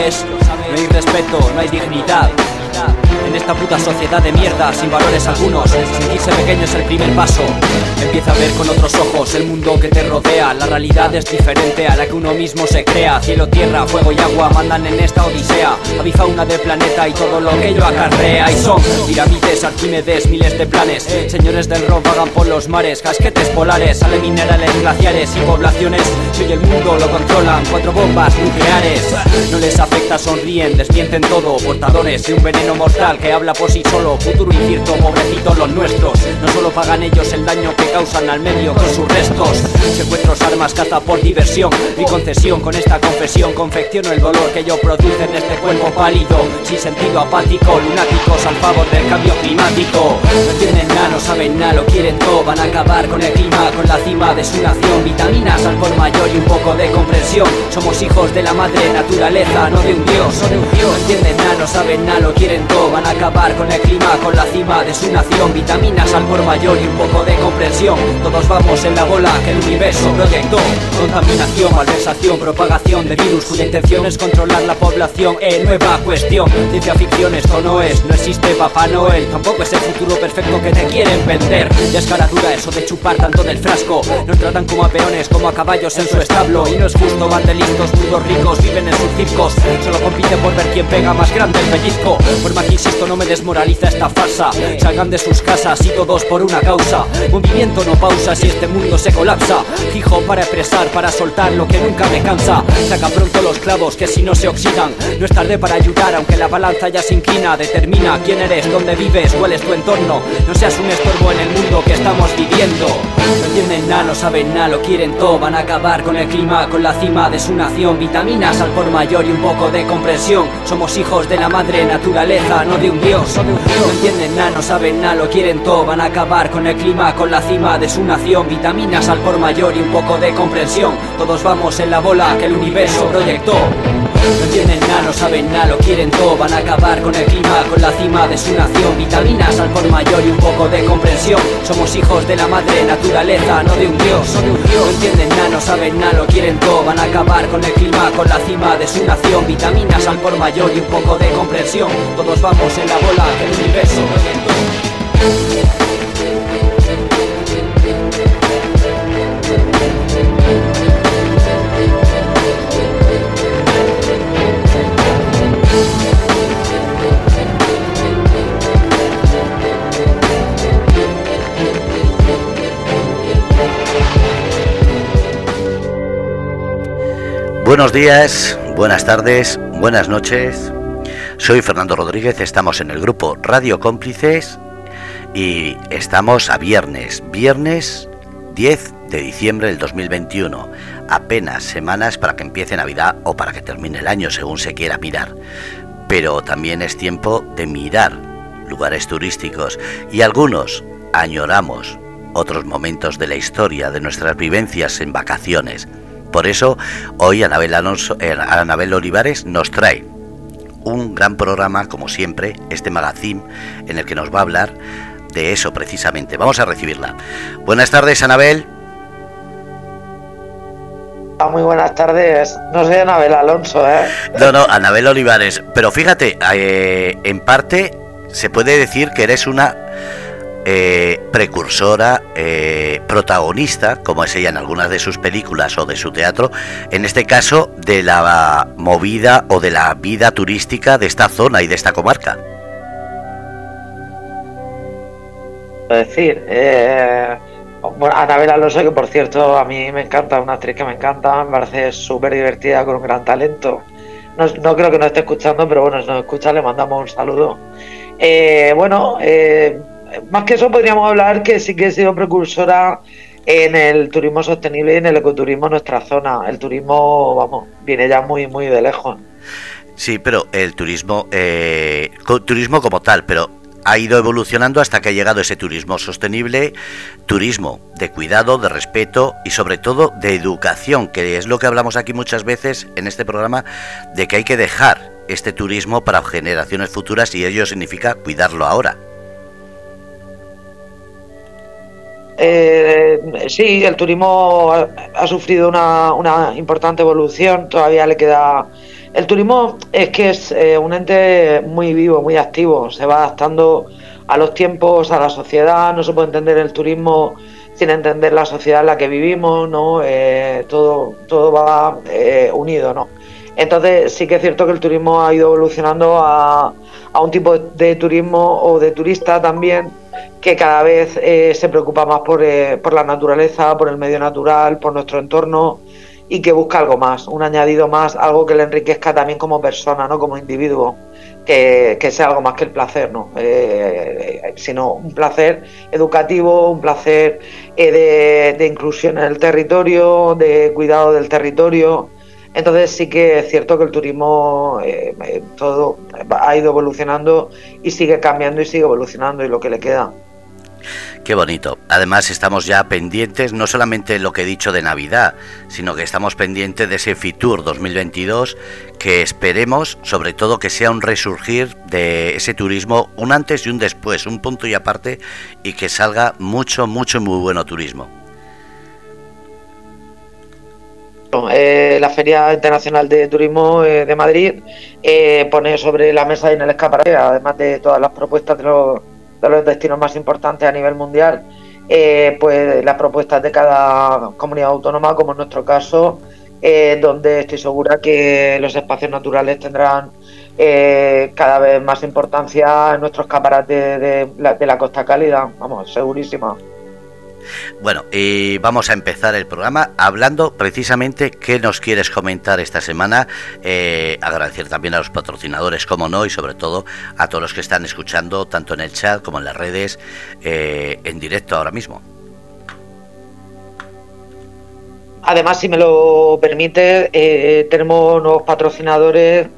No hay respeto, no hay dignidad. Sociedad de mierda, sin valores algunos, sentirse pequeño es el primer paso. Empieza a ver con otros ojos el mundo que te rodea. La realidad es diferente a la que uno mismo se crea. Cielo, tierra, fuego y agua mandan en esta odisea. Avifauna del planeta y todo lo que ello acarrea. Y son pirámides, arquímedes, miles de planes. Señores del rock vagan por los mares, casquetes polares, salen minerales, glaciares y poblaciones. Si hoy el mundo lo controlan, cuatro bombas nucleares. No les afecta, sonríen, desmienten todo. Portadores de un veneno mortal que habla por sí solo. Futuro incierto, pobrecitos los nuestros. No solo pagan ellos el daño que causan al medio con sus restos. Secuestros, armas, caza por diversión y concesión. Con esta confesión confecciono el dolor que yo produce en este cuerpo pálido. Sin sentido apático, lunáticos al favor del cambio climático. No entienden nada, no saben nada, lo quieren todo. Van a acabar con el clima, con la cima de su nación. Vitaminas al por mayor y un poco de comprensión. Somos hijos de la madre naturaleza, no de un dios. No, de un dios. no entienden nada, no saben nada, lo quieren todo. Van a acabar con el clima, con la cima de su nación. Vitaminas al por mayor y un poco de comprensión. Todos vamos en la bola que el universo proyectó. Contaminación, malversación, propagación de virus cuya intención es controlar la población. Eh, nueva cuestión. Ciencia ficción esto no es, no existe Papá Noel. Tampoco es el futuro perfecto que te quieren vender. Ya es cara dura eso de chupar tanto del frasco. Nos tratan como a peones, como a caballos en su establo. Y no es justo, van de listos, mudos ricos, viven en sus circos. Solo compiten por ver quién pega más grande el pellizco. Por más que insisto, no me desmoraliza esta farsa. Salgan de sus casas y todos por una causa. Movimiento no pausa si este mundo se colapsa. Fijo para expresar, para soltar lo que nunca me cansa. Saca pronto los clavos que si no se oxidan. No es tarde para ayudar, aunque la balanza ya se inclina. Determina quién eres, dónde vives, cuál es tu entorno. No seas un estorbo en el mundo que estamos viviendo. No entienden nada, no saben nada, lo quieren todo. Van a acabar con el clima, con la cima de su nación. Vitaminas al por mayor y un poco de comprensión. Somos hijos de la madre naturaleza, no de un dios. No entienden nada, no saben nada, lo quieren todo. Van a acabar con el clima, con la cima de su nación. Vitaminas al por mayor y un poco de comprensión. Todos vamos en la bola que el universo proyectó. No entienden nada, no saben nada, lo quieren todo. Van a acabar con el clima, con la cima de su nación. Vitaminas al por mayor y un poco de comprensión. Somos hijos de la madre naturaleza, no de un dios, de un dios. No entienden nada, no saben nada, lo quieren todo. Van a acabar con el clima, con la cima de su nación. Vitaminas al por mayor y un poco de comprensión. Todos vamos en la bola que el universo Buenos días, buenas tardes, buenas noches. Soy Fernando Rodríguez, estamos en el grupo Radio Cómplices y estamos a viernes, viernes 10 de diciembre del 2021. Apenas semanas para que empiece Navidad o para que termine el año, según se quiera mirar. Pero también es tiempo de mirar lugares turísticos y algunos añoramos otros momentos de la historia de nuestras vivencias en vacaciones. Por eso, hoy Anabel, Alonso, eh, Anabel Olivares nos trae un gran programa, como siempre, este magazine, en el que nos va a hablar de eso precisamente. Vamos a recibirla. Buenas tardes, Anabel. Muy buenas tardes. No soy Anabel Alonso, ¿eh? No, no, Anabel Olivares. Pero fíjate, eh, en parte se puede decir que eres una eh, precursora, eh, protagonista, como es ella en algunas de sus películas o de su teatro, en este caso de la movida o de la vida turística de esta zona y de esta comarca. Es decir, eh, bueno, Anabel Alonso, que por cierto a mí me encanta, una actriz que me encanta, me parece súper divertida, con un gran talento. No, no, creo que nos esté escuchando, pero bueno, si nos escucha le mandamos un saludo. Eh, bueno, eh, más que eso podríamos hablar que sí que he sido precursora en el turismo sostenible y en el ecoturismo en nuestra zona. El turismo, vamos, viene ya muy, muy de lejos. Sí, pero el turismo, eh, turismo como tal, pero ha ido evolucionando hasta que ha llegado ese turismo sostenible, turismo de cuidado, de respeto y sobre todo de educación, que es lo que hablamos aquí muchas veces en este programa, de que hay que dejar este turismo para generaciones futuras y ello significa cuidarlo ahora. Eh, sí, el turismo ha, sufrido una, una, importante evolución, todavía le queda El turismo es que es eh, un ente muy vivo, muy activo, se va adaptando a los tiempos, a la sociedad, no se puede entender el turismo sin entender la sociedad en la que vivimos, ¿no? Eh, todo, todo va eh, unido, ¿no? Entonces sí que es cierto que el turismo ha ido evolucionando a, un tipo de turismo o de turista también que cada vez se preocupa más por, por la naturaleza, por el medio natural, por nuestro entorno y que busca algo más, un añadido más, algo que le enriquezca también como persona, ¿no? como individuo, que, sea algo más que el placer, ¿no? Eh, eh, sino un placer educativo, un placer eh, de, inclusión en el territorio, de cuidado del territorio. Entonces sí que es cierto que el turismo todo ha ido evolucionando y sigue cambiando y sigue evolucionando y lo que le queda. Qué bonito. Además estamos ya pendientes, no solamente lo que he dicho de Navidad, sino que estamos pendientes de ese Fitur 2022 que esperemos sobre todo que sea un resurgir de ese turismo, un antes y un después, un punto y aparte y que salga mucho, mucho, muy bueno turismo. Eh, la Feria Internacional de Turismo eh, de Madrid eh, pone sobre la mesa y en el escaparate, además de todas las propuestas de los de los destinos más importantes a nivel mundial, eh, pues las propuestas de cada comunidad autónoma, como en nuestro caso, eh, donde estoy segura que los espacios naturales tendrán cada vez más importancia en nuestros escaparate de, la, de la costa cálida, vamos, segurísima. Bueno, y vamos a empezar el programa hablando precisamente qué nos quieres comentar esta semana. Eh, agradecer también a los patrocinadores, como no, y sobre todo a todos los que están escuchando, tanto en el chat como en las redes, eh, en directo ahora mismo. Además, si me lo permite, eh, tenemos nuevos patrocinadores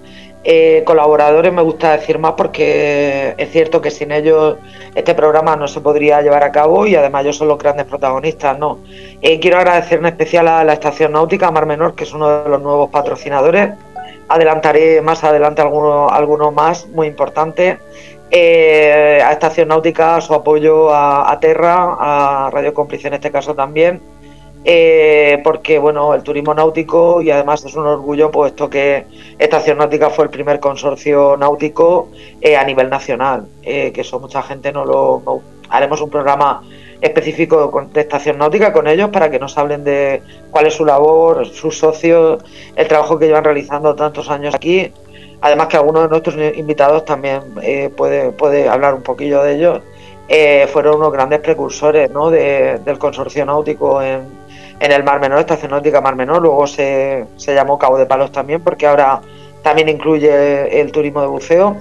eh, colaboradores me gusta decir más porque es cierto que sin ellos este programa no se podría llevar a cabo y además ellos son los grandes protagonistas, ¿no? Eh, quiero agradecer en especial a la Estación Náutica Mar Menor, que es uno de los nuevos patrocinadores. Adelantaré más adelante algunos algunos más muy importantes. Eh, a Estación Náutica, su apoyo a, a Terra, a Radio Cómplice en este caso también eh, porque bueno, el turismo náutico y además es un orgullo puesto que Estación Náutica fue el primer consorcio náutico eh, a nivel nacional, eh, que eso mucha gente no lo haremos un programa específico de Estación Náutica con ellos para que nos hablen de cuál es su labor, sus socios, el trabajo que llevan realizando tantos años aquí. Además que algunos de nuestros invitados también puede, puede hablar un poquillo de ellos. fueron unos grandes precursores ¿no? del consorcio náutico en, en el Mar Menor, Estación Náutica Mar Menor, luego se, se llamó Cabo de Palos también, porque ahora también incluye el turismo de buceo.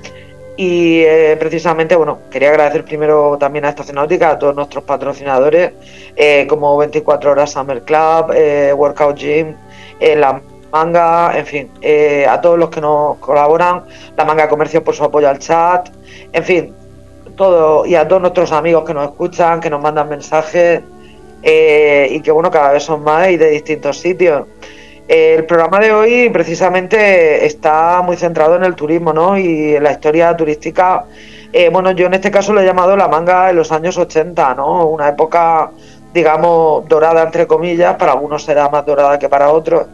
Y eh, precisamente, bueno, quería agradecer primero también a Estación Náutica, a todos nuestros patrocinadores, eh, como 24 Horas Summer Club, eh, Workout Gym, La Manga, en fin, a todos los que nos colaboran, La Manga Comercio por su apoyo al chat, en fin, todo, y a todos nuestros amigos que nos escuchan, que nos mandan mensajes, eh, y que bueno, cada vez son más y de distintos sitios. el programa de hoy precisamente está muy centrado en el turismo ¿no? y en la historia turística. Eh, bueno, yo en este caso lo he llamado la manga en los años 80, ¿no? una época, digamos, dorada entre comillas, para algunos será más dorada que para otros.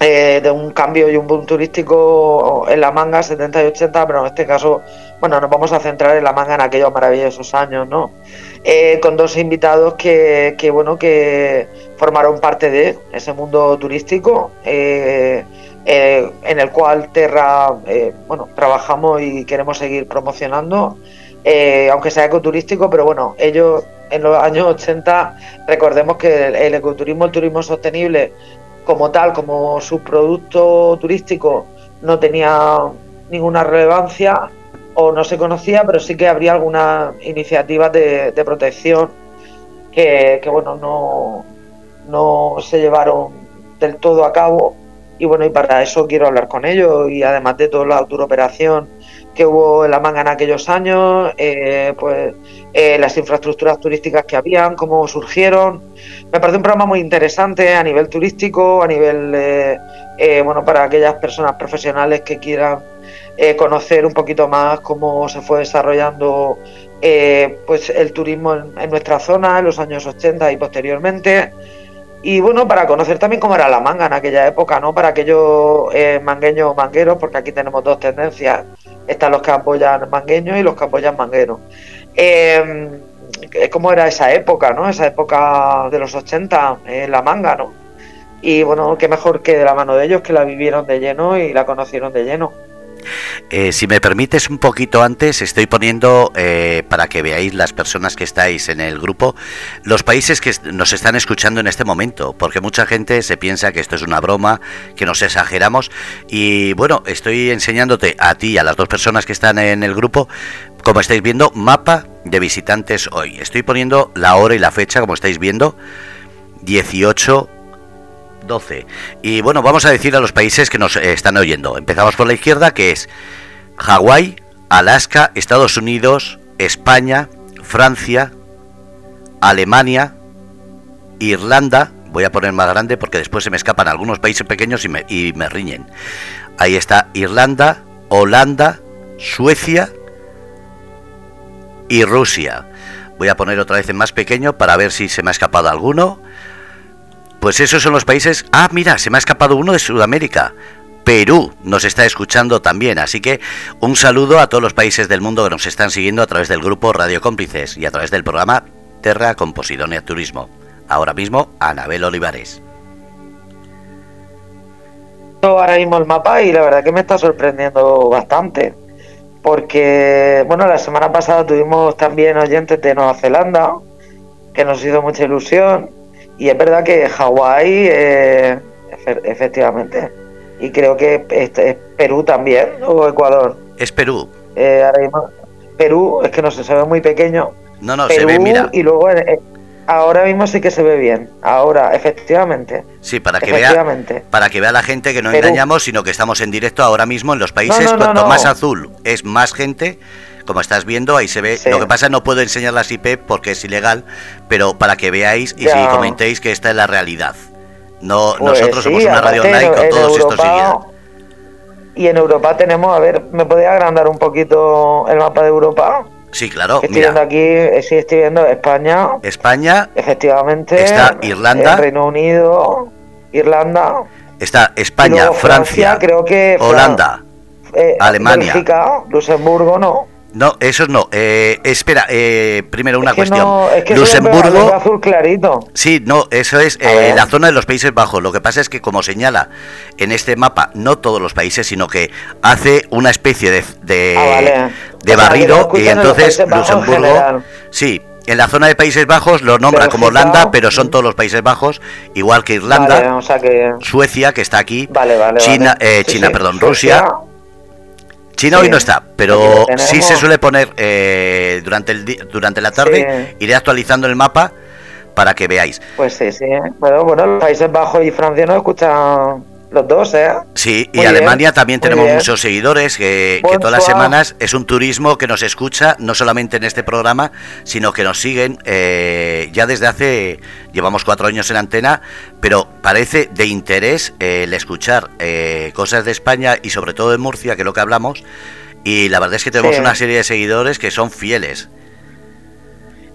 Eh, de un cambio y un boom turístico en la manga 70 y 80, pero en este caso, bueno, nos vamos a centrar en la manga en aquellos maravillosos años, ¿no? Eh, con dos invitados que, bueno que formaron parte de ese mundo turístico eh, eh, en el cual Terra bueno trabajamos y queremos seguir promocionando aunque sea ecoturístico pero bueno ellos en los años 80 recordemos que el, ecoturismo el turismo sostenible como tal como subproducto turístico no tenía ninguna relevancia o no se conocía, pero sí que habría algunas iniciativas de, protección que, bueno, no, no se llevaron del todo a cabo. Y bueno, y para eso quiero hablar con ellos y además de toda la autooperación que hubo en la manga en aquellos años, eh, pues eh, las infraestructuras turísticas que habían, cómo surgieron. Me parece un programa muy interesante a nivel turístico, a nivel, eh, bueno, para aquellas personas profesionales que quieran eh, conocer un poquito más cómo se fue desarrollando eh, pues el turismo en, nuestra zona en los años 80 y posteriormente. y bueno, para conocer también cómo era la manga en aquella época, ¿no? Para aquellos eh, mangueños mangueros, porque aquí tenemos dos tendencias. Están los que apoyan mangueños y los que apoyan mangueros. Eh, ¿Cómo era esa época, no? Esa época de los 80 en la manga, ¿no? Y bueno, qué mejor que de la mano de ellos, que la vivieron de lleno y la conocieron de lleno. Eh, si me permites un poquito antes, estoy poniendo eh, para que veáis las personas que estáis en el grupo, los países que nos están escuchando en este momento, porque mucha gente se piensa que esto es una broma, que nos exageramos. Y bueno, estoy enseñándote a ti y a las dos personas que están en el grupo, como estáis viendo, mapa de visitantes hoy. Estoy poniendo la hora y la fecha, como estáis viendo, 18 12. Y bueno, vamos a decir a los países que nos eh, están oyendo. Empezamos por la izquierda, que es Hawái, Alaska, Estados Unidos, España, Francia, Alemania, Irlanda. Voy a poner más grande porque después se me escapan algunos países pequeños y me, y me riñen. Ahí está Irlanda, Holanda, Suecia y Rusia. Voy a poner otra vez en más pequeño para ver si se me ha escapado alguno. Pues esos son los países... Ah, mira, se me ha escapado uno de Sudamérica. Perú nos está escuchando también, así que un saludo a todos los países del mundo que nos están siguiendo a través del grupo Radio Cómplices y a través del programa Terra Composidonia Turismo. Ahora mismo, Anabel Olivares. Ahora mismo el mapa y la verdad que me está sorprendiendo bastante, porque, bueno, la semana pasada tuvimos también oyentes de Nueva Zelanda, que nos hizo mucha ilusión, y es verdad que Hawái, eh, efectivamente, y creo que es, Perú también, o Ecuador. Es Perú. Eh, Perú, es que no se se ve muy pequeño. No, no, se ve, mira. Y luego eh, ahora mismo sí que se ve bien. Ahora, efectivamente. Sí, para que vea para que vea la gente que no engañamos, sino que estamos en directo ahora mismo en los países. Cuanto más azul es más gente, como estás viendo, ahí se ve. Lo que pasa no puedo enseñar las IP porque es ilegal, pero para que veáis y si comentéis que esta es la realidad. No, pues nosotros somos una radio online con todos estos seguidos. Y en Europa tenemos, a ver, ¿me podía agrandar un poquito el mapa de Europa? Sí, claro. Estoy viendo aquí, eh, sí, estoy viendo España. España. Efectivamente. Está Irlanda. Reino Unido, Irlanda. Está España, Francia, creo que Holanda, eh, Alemania. Bélgica, Luxemburgo, ¿no? No, esos no. Eh, espera, eh, primero una cuestión. Luxemburgo. azul clarito. Sí, no, eso es eh, la zona de los Países Bajos. Lo que pasa es que, como señala en este mapa, no todos los países, sino que hace una especie de, de, ah, barrido y entonces Luxemburgo. Sí, en la zona de Países Bajos lo nombra como Holanda, pero son todos los Países Bajos, igual que Irlanda, Suecia, que está aquí, China, eh, China, perdón, Rusia China hoy no está, pero sí se suele poner eh, durante, el durante la tarde. Iré actualizando el mapa para que veáis. Pues sí, sí. Bueno, bueno, los Países Bajos y Francia no escuchan los dos, ¿eh? Sí, y Alemania también tenemos muchos seguidores que, todas las semanas es un turismo que nos escucha, no solamente en este programa, sino que nos siguen eh, ya desde hace, llevamos cuatro años en antena, pero parece de interés eh, el escuchar eh, cosas de España y sobre todo de Murcia, que es lo que hablamos, y la verdad es que tenemos una serie de seguidores que son fieles.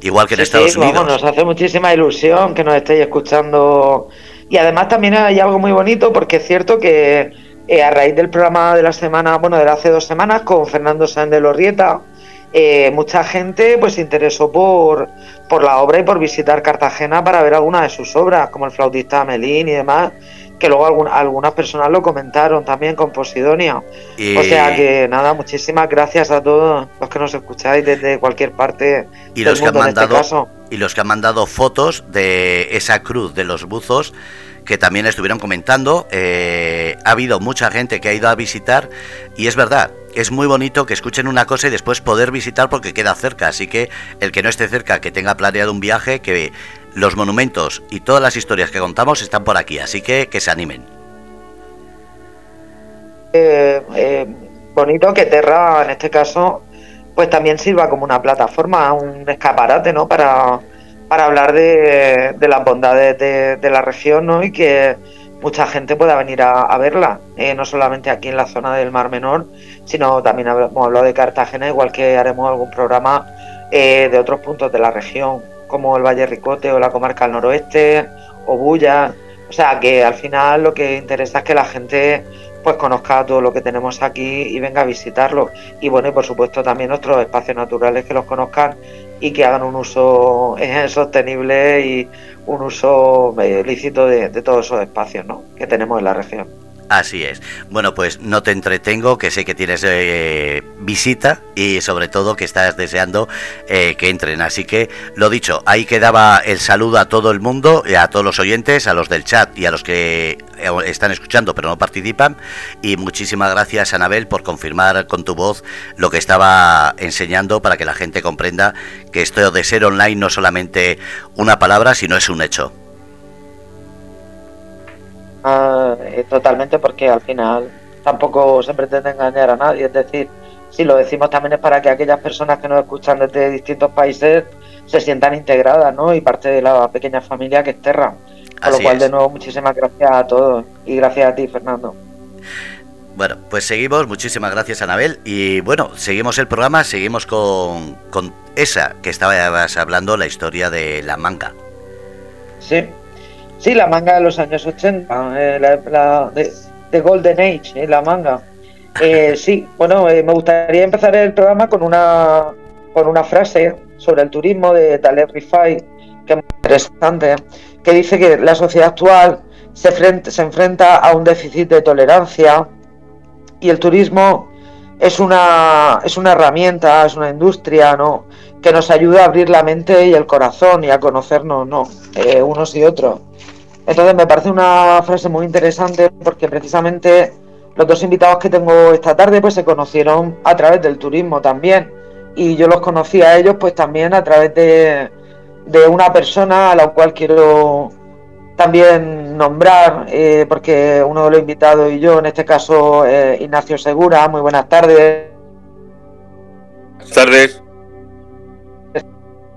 Igual que en Estados Unidos. nos hace muchísima ilusión que nos estéis escuchando y además también hay algo muy bonito porque es cierto que eh, a raíz del programa de la semana, bueno, de hace dos semanas con Fernando de Lorrieta, eh, mucha gente pues se interesó por, por la obra y por visitar Cartagena para ver alguna de sus obras, como el flautista Melín y demás, que luego algunas personas lo comentaron también con Posidonia. O sea que nada, muchísimas gracias a todos los que nos escucháis desde cualquier parte y los que han este mandado, Y los que han mandado fotos de esa cruz de los buzos que también estuvieron comentando. Eh, ha habido mucha gente que ha ido a visitar y es verdad, es muy bonito que escuchen una cosa y después poder visitar porque queda cerca. Así que el que no esté cerca, que tenga planeado un viaje, que los monumentos y todas las historias que contamos están por aquí. Así que que se animen. Eh, eh, bonito que Terra, en este caso, pues también sirva como una plataforma, un escaparate, ¿no? Para para hablar de, las bondades de, la región ¿no? y que mucha gente pueda venir a, verla, eh, no solamente aquí en la zona del Mar Menor, sino también hemos hablado de Cartagena, igual que haremos algún programa de otros puntos de la región, como el Valle Ricote o la comarca del noroeste o bulla. O sea, que al final lo que interesa es que la gente pues conozca todo lo que tenemos aquí y venga a visitarlo. Y bueno, y por supuesto también nuestros espacios naturales que los conozcan y que hagan un uso eh, sostenible y un uso eh, lícito de, de todos esos espacios ¿no? que tenemos en la región. Así es. Bueno, pues no te entretengo, que sé que tienes eh, visita y sobre todo que estás deseando eh, que entren. Así que, lo dicho, ahí quedaba el saludo a todo el mundo, a todos los oyentes, a los del chat y a los que eh, están escuchando pero no participan. Y muchísimas gracias, Anabel, por confirmar con tu voz lo que estaba enseñando para que la gente comprenda que esto de ser online no solamente una palabra, sino es un hecho. Ah, totalmente porque al final tampoco se pretende engañar a nadie. Es decir, si lo decimos también es para que aquellas personas que nos escuchan desde distintos países se sientan integradas ¿no? y parte de la pequeña familia que es Terra. Con lo cual, de nuevo, muchísimas gracias a todos y gracias a ti, Fernando. Bueno, pues seguimos. Muchísimas gracias, Anabel. Y bueno, seguimos el programa, seguimos con, con esa que estabas hablando, la historia de la manga. Sí, Sí, la manga de los años 80, eh, la, de, Golden Age, eh, la manga. Eh, sí, bueno, me gustaría empezar el programa con una, con una frase sobre el turismo de Taleb Rifai, que es muy interesante, que dice que la sociedad actual se, se enfrenta a un déficit de tolerancia y el turismo es una, es una herramienta, es una industria, ¿no? que nos ayuda a abrir la mente y el corazón y a conocernos, ¿no? unos y otros. Entonces me parece una frase muy interesante porque precisamente los dos invitados que tengo esta tarde pues se conocieron a través del turismo también. Y yo los conocí a ellos pues también a través de, una persona a la cual quiero también nombrar eh, porque uno de los invitados y yo en este caso Ignacio Segura. Muy buenas tardes. Buenas tardes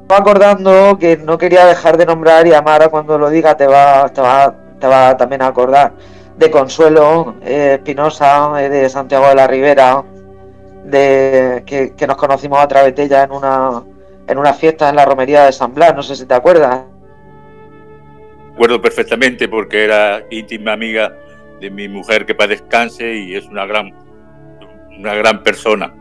acordando que no quería dejar de nombrar y Amara cuando lo diga te va, te va, te va también a acordar de Consuelo eh, Espinosa, eh, de Santiago de la Ribera, de que, nos conocimos a través de ella en una en una fiesta en la romería de San Blas, no sé si te acuerdas. Recuerdo perfectamente porque era íntima amiga de mi mujer que para descanse y es una gran una gran persona.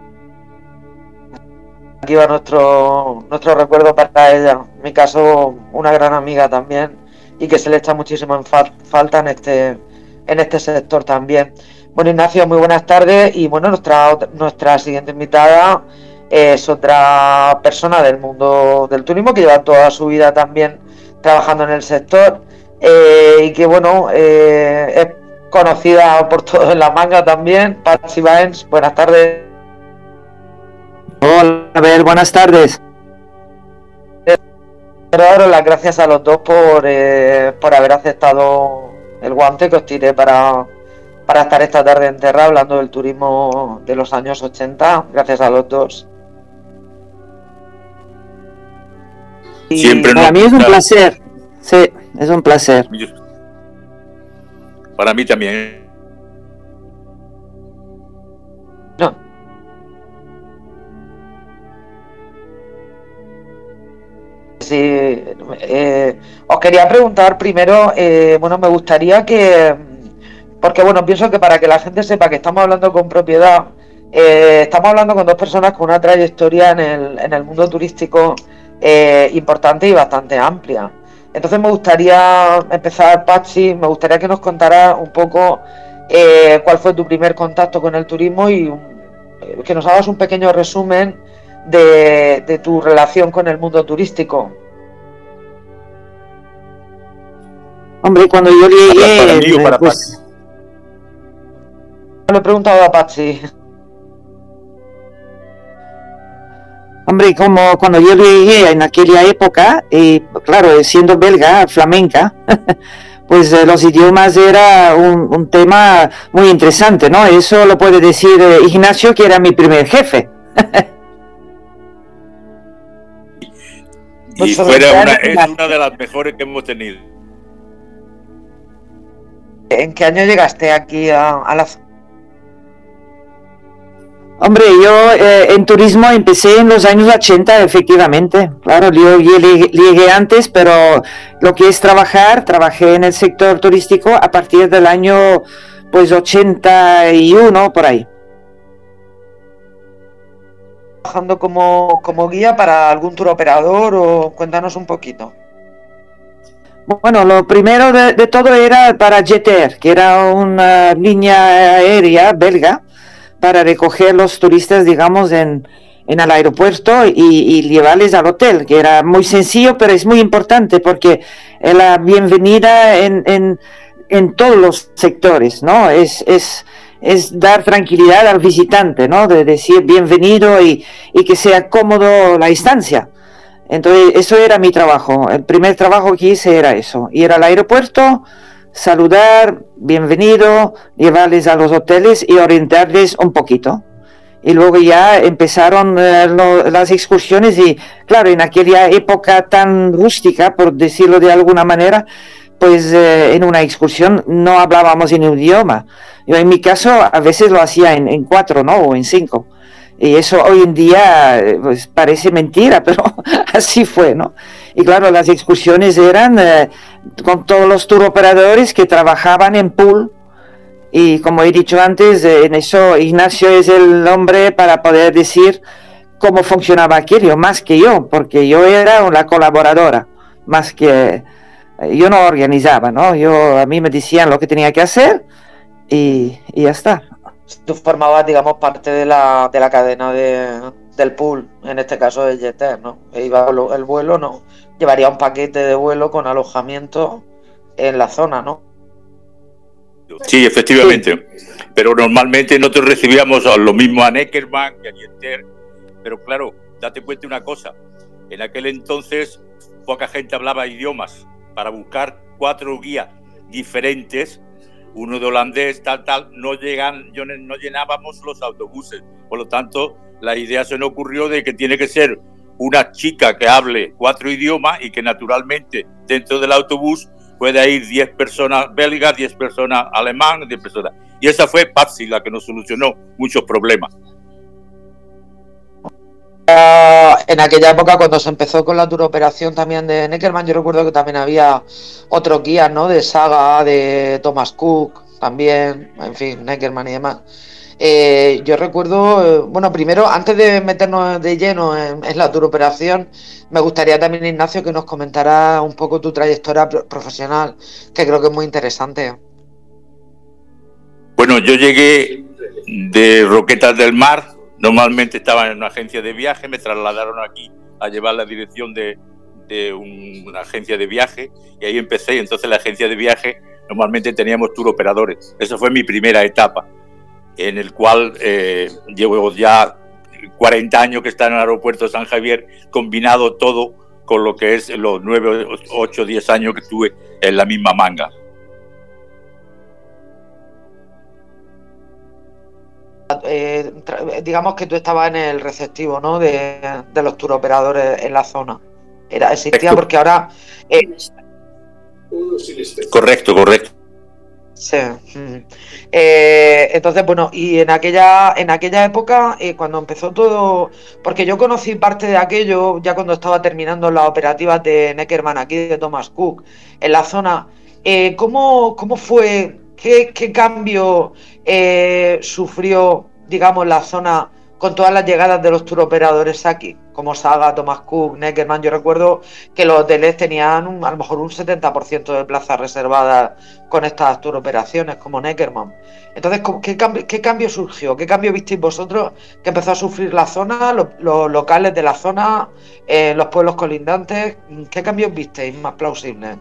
Aquí va nuestro, nuestro recuerdo para ella. En mi caso, una gran amiga también y que se le echa muchísimo en falta en este, en este sector también. Bueno, Ignacio, muy buenas tardes y bueno, nuestra, nuestra siguiente invitada es otra persona del mundo del turismo que lleva toda su vida también trabajando en el sector eh, y que bueno, eh, es conocida por todos en la manga también. Patsy Baens, buenas tardes. Hola, a ver, buenas tardes. Pero las gracias a los dos por, eh, por haber aceptado el guante que os tiré para, para estar esta tarde en Terra hablando del turismo de los años 80. Gracias a los dos. Siempre para mí es un placer. Sí, es un placer. Para mí también. Sí, eh, os quería preguntar primero, eh, bueno, me gustaría que, porque bueno, pienso que para que la gente sepa que estamos hablando con propiedad, eh, estamos hablando con dos personas con una trayectoria en el, en el mundo turístico importante y bastante amplia. Entonces me gustaría empezar, Pachi, me gustaría que nos contara un poco cuál fue tu primer contacto con el turismo y que nos hagas un pequeño resumen de, tu relación con el mundo turístico. Hombre, cuando yo llegué, para pues... Lo he preguntado a Patsy. Hombre, como cuando yo llegué en aquella época, y claro, siendo belga, flamenca, pues eh, los idiomas era un, tema muy interesante, ¿no? Eso lo puede decir eh, Ignacio, que era mi primer jefe. y fuera una, es una de las mejores que hemos tenido. ¿En qué año llegaste aquí a, la Hombre, yo eh, en turismo empecé en los años 80, efectivamente. Claro, yo llegué, antes, pero lo que es trabajar, trabajé en el sector turístico a partir del año pues 81, por ahí. ¿Trabajando como, como guía para algún tour operador o cuéntanos un poquito? Bueno, lo primero de, todo era para Jeter, que era una línea aérea belga para recoger los turistas, digamos, en, en el aeropuerto y, llevarles al hotel, que era muy sencillo, pero es muy importante porque es la bienvenida en, en, en todos los sectores, ¿no? Es, es, es, dar tranquilidad al visitante, ¿no? De decir bienvenido y, y que sea cómodo la instancia. Entonces, eso era mi trabajo. El primer trabajo que hice era eso. Ir al aeropuerto, saludar, bienvenido, llevarles a los hoteles y orientarles un poquito. Y luego ya empezaron eh, las excursiones y claro, en aquella época tan rústica, por decirlo de alguna manera, pues eh, en una excursión no hablábamos en un idioma. Yo en mi caso a veces lo hacía en, cuatro, ¿no? O en cinco. Y eso hoy en día eh, pues, parece mentira, pero así fue, ¿no? Y claro, las excursiones eran eh, con todos los tour operadores que trabajaban en pool. Y como he dicho antes, en eso Ignacio es el hombre para poder decir cómo funcionaba aquello, más que yo, porque yo era una colaboradora, más que yo no organizaba, ¿no? Yo, a mí me decían lo que tenía que hacer y, y ya está tú formabas, digamos, parte de la, de la cadena de, del pool, en este caso de Jeter, ¿no? E iba el vuelo, ¿no? Llevaría un paquete de vuelo con alojamiento en la zona, ¿no? Sí, efectivamente. Pero normalmente nosotros recibíamos lo mismo a Neckerman que a Jeter. Pero claro, date cuenta de una cosa. En aquel entonces poca gente hablaba idiomas. Para buscar cuatro guías diferentes uno de holandés, tal, tal, no, llegan, no llenábamos los autobuses. Por lo tanto, la idea se nos ocurrió de que tiene que ser una chica que hable cuatro idiomas y que naturalmente dentro del autobús pueda ir 10 personas belgas, 10 personas alemanas, 10 personas. Y esa fue Patsy la que nos solucionó muchos problemas. En aquella época cuando se empezó con la operación también de Neckerman, yo recuerdo que también había otros guías, ¿no? De Saga, de Thomas Cook, también, en fin, Neckerman y demás. Eh, yo recuerdo, eh, bueno, primero, antes de meternos de lleno en, la la operación, me gustaría también, Ignacio, que nos comentara un poco tu trayectoria profesional, que creo que es muy interesante. Bueno, yo llegué de Roquetas del Mar, Normalmente estaba en una agencia de viaje, me trasladaron aquí a llevar la dirección de, una agencia de viaje y ahí empecé. Entonces la agencia de viaje normalmente teníamos tour operadores. Esa fue mi primera etapa, en el cual eh, llevo ya 40 años que está en el aeropuerto de San Javier, combinado todo con lo que es los 9, 8, 10 años que tuve en la misma manga. Eh, digamos que tú estabas en el receptivo ¿no? de, los tour operadores en la zona. Era, existía porque ahora. Eh, correcto, correcto. Sí. Eh, entonces, bueno, y en aquella, en aquella época, cuando empezó todo, porque yo conocí parte de aquello ya cuando estaba terminando las operativas de Neckerman aquí de Thomas Cook en la zona. ¿cómo, ¿Cómo fue ¿Qué, cambio eh, sufrió, digamos, la zona con todas las llegadas de los tour operadores aquí? Como Saga, Thomas Cook, Neckerman. Yo recuerdo que los hoteles tenían a lo mejor un 70% de plazas reservadas con estas tour operaciones, como Neckerman. Entonces, ¿qué ¿qué cambio, surgió? ¿Qué cambio visteis vosotros que empezó a sufrir la zona, los, locales de la zona, eh, los pueblos colindantes? ¿Qué cambios visteis más plausibles?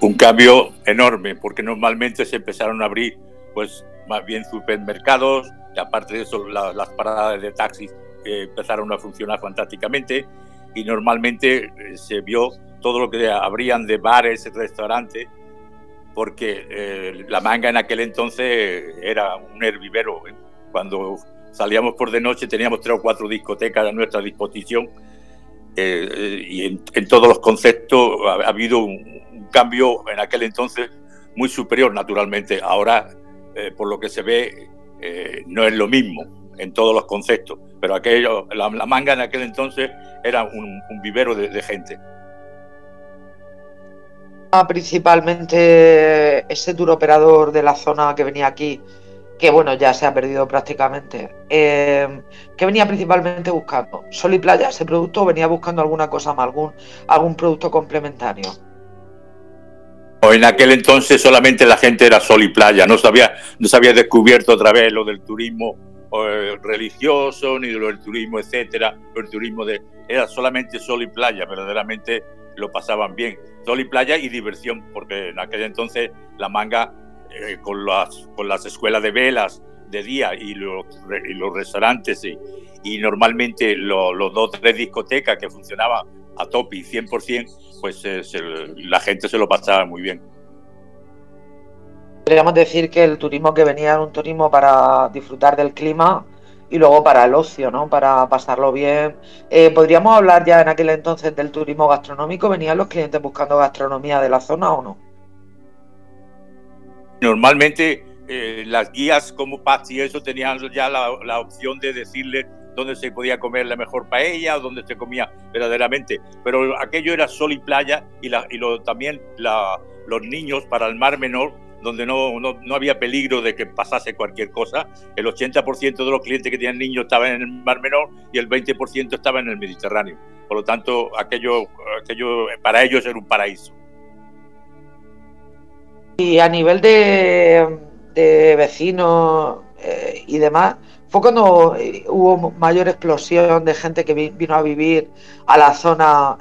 un cambio enorme, porque normalmente se empezaron a abrir, pues más bien supermercados, y aparte de eso, las paradas de taxis empezaron a funcionar fantásticamente, y normalmente eh, se vio todo lo que abrían de bares, restaurantes, porque eh, la manga en aquel entonces era un herbivero. ¿eh? Cuando salíamos por de noche teníamos tres o cuatro discotecas a nuestra disposición y en, todos los conceptos ha, ha habido un, cambio en aquel entonces muy superior, naturalmente. Ahora eh, por lo que se ve, eh, no es lo mismo en todos los conceptos, pero aquello, la, manga en aquel entonces era un, vivero de, gente. Ah, principalmente ese tour operador de la zona que venía aquí, que bueno, ya se ha perdido prácticamente, eh, que venía principalmente buscando sol y playa, ese producto venía buscando alguna cosa más, algún, algún producto complementario. En aquel entonces solamente la gente era sol y playa, no se había, no se había descubierto otra vez lo del turismo eh, religioso, ni lo del turismo, etcétera, el turismo de era solamente sol y playa, verdaderamente lo pasaban bien, sol y playa y diversión, porque en aquel entonces la manga eh, con las con las escuelas de velas de día y los, los restaurantes y, y normalmente los dos o tres discotecas que funcionaban a tope y 100%, pues eh, la gente se lo pasaba muy bien. Podríamos decir que el turismo que venía era un turismo para disfrutar del clima y luego para el ocio, ¿no? Para pasarlo bien. Eh, ¿Podríamos hablar ya en aquel entonces del turismo gastronómico? ¿Venían los clientes buscando gastronomía de la zona o no? Normalmente eh, las guías como Paz y eso tenían ya la, la opción de decirle donde se podía comer la mejor paella, donde se comía verdaderamente. Pero aquello era sol y playa y, también los niños para el Mar Menor, donde no, no, no, había peligro de que pasase cualquier cosa. El 80% de los clientes que tenían niños estaban en el Mar Menor y el 20% estaba en el Mediterráneo. Por lo tanto, aquello, aquello para ellos era un paraíso. Y a nivel de, de vecinos eh, y demás, fue cuando eh, hubo mayor explosión de gente que vino a vivir a la zona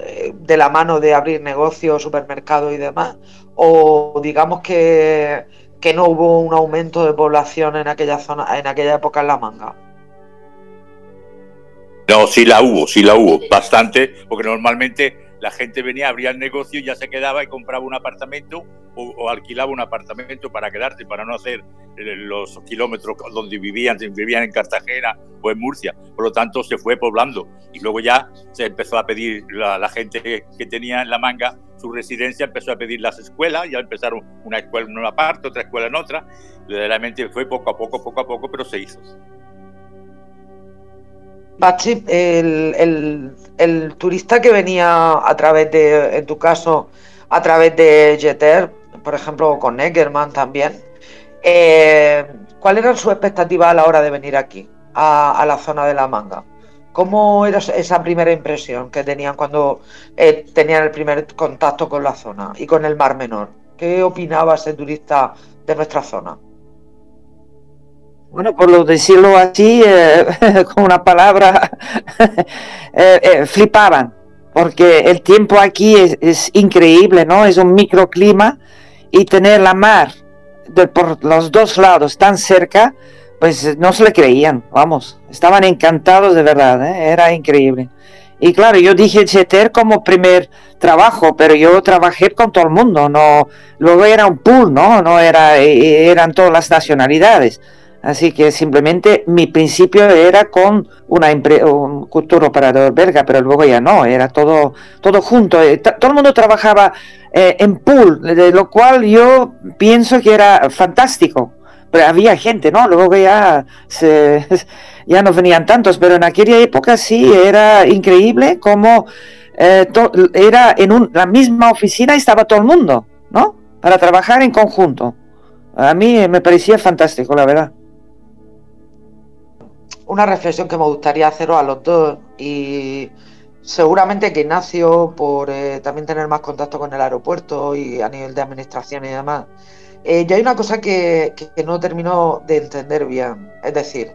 eh, de la mano de abrir negocios, supermercados y demás, o digamos que, que no hubo un aumento de población en aquella zona, en aquella época en la manga. No, sí la hubo, sí la hubo, bastante, porque normalmente la gente venía, abría el negocio y ya se quedaba y compraba un apartamento o, alquilaba un apartamento para quedarse, para no hacer eh, los kilómetros donde vivían, vivían en Cartagena o en Murcia. Por lo tanto, se fue poblando y luego ya se empezó a pedir la, la gente que, tenía en la manga su residencia, empezó a pedir las escuelas, ya empezaron una escuela en una parte, otra escuela en otra. Verdaderamente fue poco a poco, poco a poco, pero se hizo. Bachi, el, el, turista que venía a través de, en tu caso, a través de Jeter, por ejemplo, con Neckerman también, eh, ¿cuál era su expectativa a la hora de venir aquí, a, la zona de la manga? ¿Cómo era esa primera impresión que tenían cuando eh, tenían el primer contacto con la zona y con el Mar Menor? ¿Qué opinaba ese turista de nuestra zona? Bueno, por lo decirlo así, eh, con una palabra, eh, eh, flipaban, porque el tiempo aquí es, increíble, ¿no? Es un microclima y tener la mar por los dos lados tan cerca, pues no se le creían, vamos, estaban encantados de verdad, era increíble. Y claro, yo dije Jeter como primer trabajo, pero yo trabajé con todo el mundo, no, luego era un pool, ¿no? No era, eran todas las nacionalidades. Así que simplemente mi principio era con una un cultura operador belga, pero luego ya no, era todo, todo junto. Eh, todo el mundo trabajaba eh, en pool, de lo cual yo pienso que era fantástico. Pero había gente, ¿no? Luego ya, se, ya no venían tantos, pero en aquella época sí era increíble como eh, era en la misma oficina estaba todo el mundo, ¿no? Para trabajar en conjunto. A mí me parecía fantástico, la verdad una reflexión que me gustaría haceros a los dos y seguramente que Ignacio, por eh, también tener más contacto con el aeropuerto y a nivel de administración y demás, eh, yo hay una cosa que, no termino de entender bien. Es decir,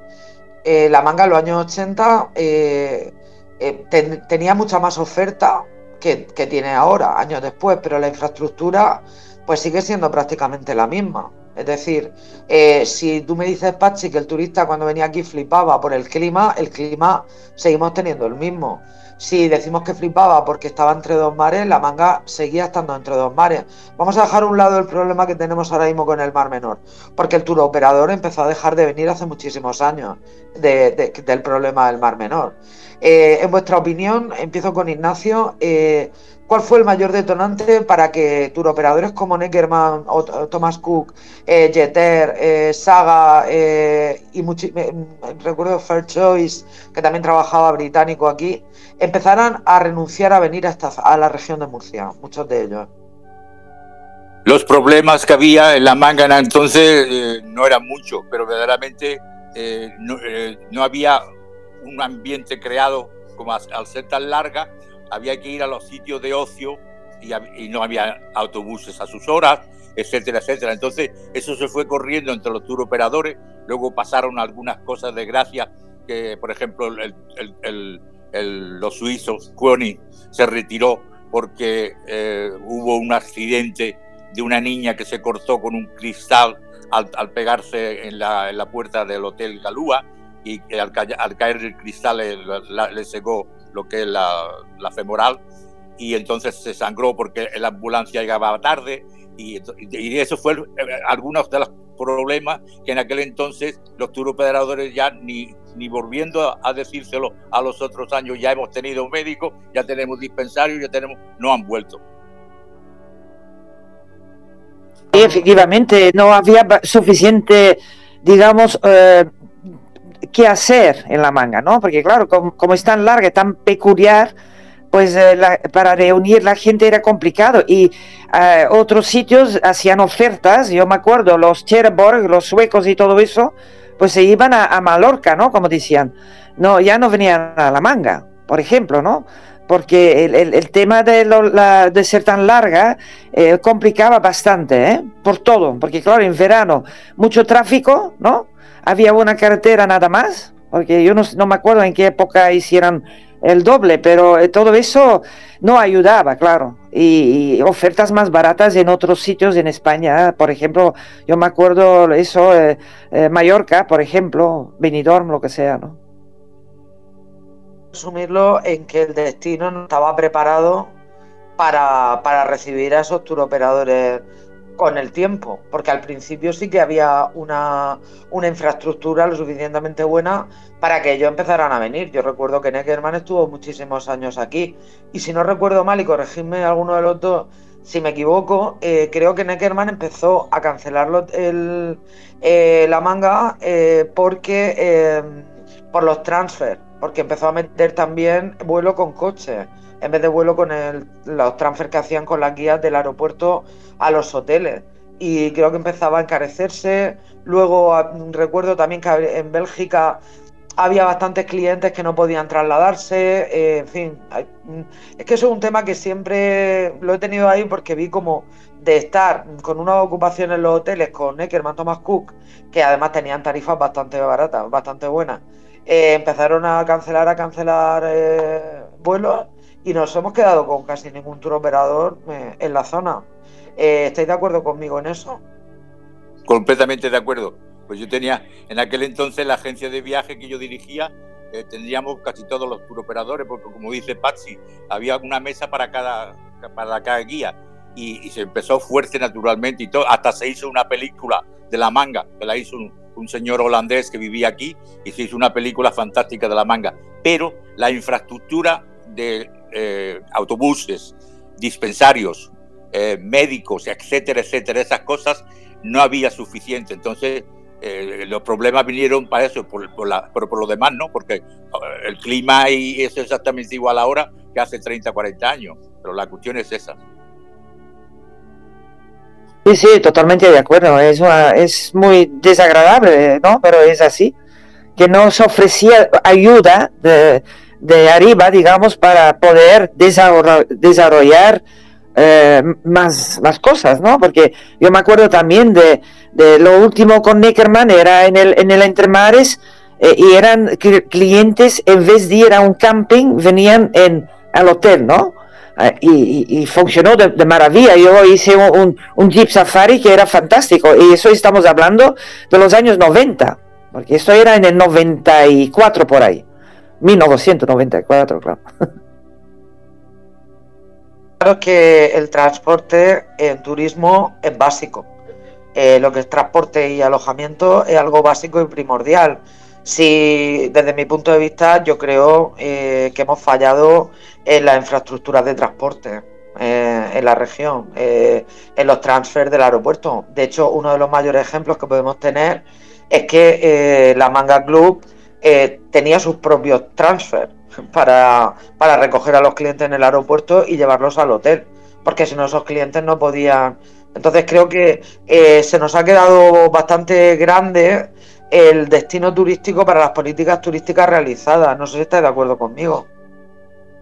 eh, la manga en los años 80 tenía mucha más oferta que, que tiene ahora, años después, pero la infraestructura pues sigue siendo prácticamente la misma. Es decir, eh, si tú me dices, Pachi, que el turista cuando venía aquí flipaba por el clima, el clima seguimos teniendo el mismo. Si decimos que flipaba porque estaba entre dos mares, la manga seguía estando entre dos mares. Vamos a dejar un lado el problema que tenemos ahora mismo con el Mar Menor, porque el tour operador empezó a dejar de venir hace muchísimos años del problema del Mar Menor. Eh, en vuestra opinión, empiezo con Ignacio, eh, ¿Cuál fue el mayor detonante para que turoperadores como Neckerman, Thomas Cook, eh, Jeter, eh, Saga y recuerdo Fair Choice, que también trabajaba británico aquí, empezaran a renunciar a venir a, a la región de Murcia, muchos de ellos? Los problemas que había en la manga entonces no eran muchos, pero verdaderamente no, había un ambiente creado como al ser tan larga había que ir a los sitios de ocio y, no había autobuses a sus horas, etcétera, etcétera. Entonces, eso se fue corriendo entre los tour operadores. Luego pasaron algunas cosas de gracia, que por ejemplo, los suizos, Koenig, se retiró porque eh, hubo un accidente de una niña que se cortó con un cristal al, pegarse en la, puerta del Hotel Galúa y al, caer el cristal le, le secó lo que es la, femoral, y entonces se sangró porque la ambulancia llegaba tarde, y, eso fue eh, algunos de los problemas que en aquel entonces los turoperadores ya ni, ni volviendo a, decírselo a los otros años, ya hemos tenido médicos, ya tenemos dispensarios, ya tenemos, no han vuelto. efectivamente, no había suficiente, digamos, eh, qué hacer en la manga, ¿no? Porque claro, como, es tan larga, tan peculiar, pues eh, para reunir la gente era complicado y eh, otros sitios hacían ofertas, yo me acuerdo, los Cherborg, los suecos y todo eso, pues se iban a, Mallorca, ¿no? Como decían, no, ya no venían a la manga, por ejemplo, ¿no? Porque el, tema de, ser tan larga eh, complicaba bastante, ¿eh? Por todo, porque claro, en verano mucho tráfico, ¿no? había una carretera nada más, porque yo no, me acuerdo en qué época hicieron el doble, pero eh, todo eso no ayudaba, claro. Y, ofertas más baratas en otros sitios en España, por ejemplo, yo me acuerdo eso, eh, eh, Mallorca, por ejemplo, Benidorm, lo que sea, ¿no? Resumirlo en que el destino no estaba preparado para, para recibir a esos turoperadores con el tiempo, porque al principio sí que había una, infraestructura lo suficientemente buena para que ellos empezaran a venir. Yo recuerdo que Neckerman estuvo muchísimos años aquí, y si no recuerdo mal, y corregidme alguno de los dos, si me equivoco, eh, creo que Neckerman empezó a cancelar el, eh, la manga eh, porque por los transfers, porque empezó a meter también vuelo con coche en vez de vuelo con los transfers que hacían con las guías del aeropuerto a los hoteles. Y creo que empezaba a encarecerse. Luego recuerdo también que en Bélgica había bastantes clientes que no podían trasladarse. Eh, en fin, es que eso es un tema que siempre lo he tenido ahí porque vi como de estar con una ocupación en los hoteles con Neckerman Thomas Cook, que además tenían tarifas bastante baratas, bastante buenas. Eh, empezaron a cancelar, a cancelar eh, vuelos y nos hemos quedado con casi ningún tour operador eh, en la zona. Eh, ¿Estáis de acuerdo conmigo en eso? Completamente de acuerdo. Pues yo tenía, en aquel entonces, la agencia de viaje que yo dirigía, eh, tendríamos casi todos los tour operadores, porque como dice Patsy, había una mesa para cada, para cada guía. Y, se empezó fuerte naturalmente y todo, hasta se hizo una película de la manga, que la hizo un, un señor holandés que vivía aquí, y se hizo una película fantástica de la manga. Pero la infraestructura de eh, autobuses, dispensarios, eh, médicos, etcétera, etcétera, esas cosas, no había suficiente. Entonces, eh, los problemas vinieron para eso, por, pero por lo demás no, porque el clima es exactamente igual ahora que hace 30, 40 años, pero la cuestión es esa. Sí, sí, totalmente de acuerdo. Es, es muy desagradable, ¿no? Pero es así. Que no se ofrecía ayuda de, de arriba, digamos, para poder desarrollar, eh, más, cosas, ¿no? Porque yo me acuerdo también de, de lo último con Neckerman, era en el, en el Entremares, eh, y eran clientes, en vez de ir a un camping, venían en, al hotel, ¿no? Eh, y, funcionó de, maravilla. Yo hice un, un, Jeep Safari que era fantástico, y eso estamos hablando de los años 90, porque esto era en el 94 por ahí. 1994, claro. Claro que el transporte en turismo es básico. Eh, lo que es transporte y alojamiento es algo básico y primordial. Si desde mi punto de vista yo creo eh, que hemos fallado en las infraestructuras de transporte. eh, en la región, en los transfers del aeropuerto. De hecho, uno de los mayores ejemplos que podemos tener es que la Manga Club tenía sus propios transfers para, para recoger a los clientes en el aeropuerto y llevarlos al hotel, porque si no esos clientes no podían. Entonces creo que se nos ha quedado bastante grande el destino turístico para las políticas turísticas realizadas. No sé si estáis de acuerdo conmigo.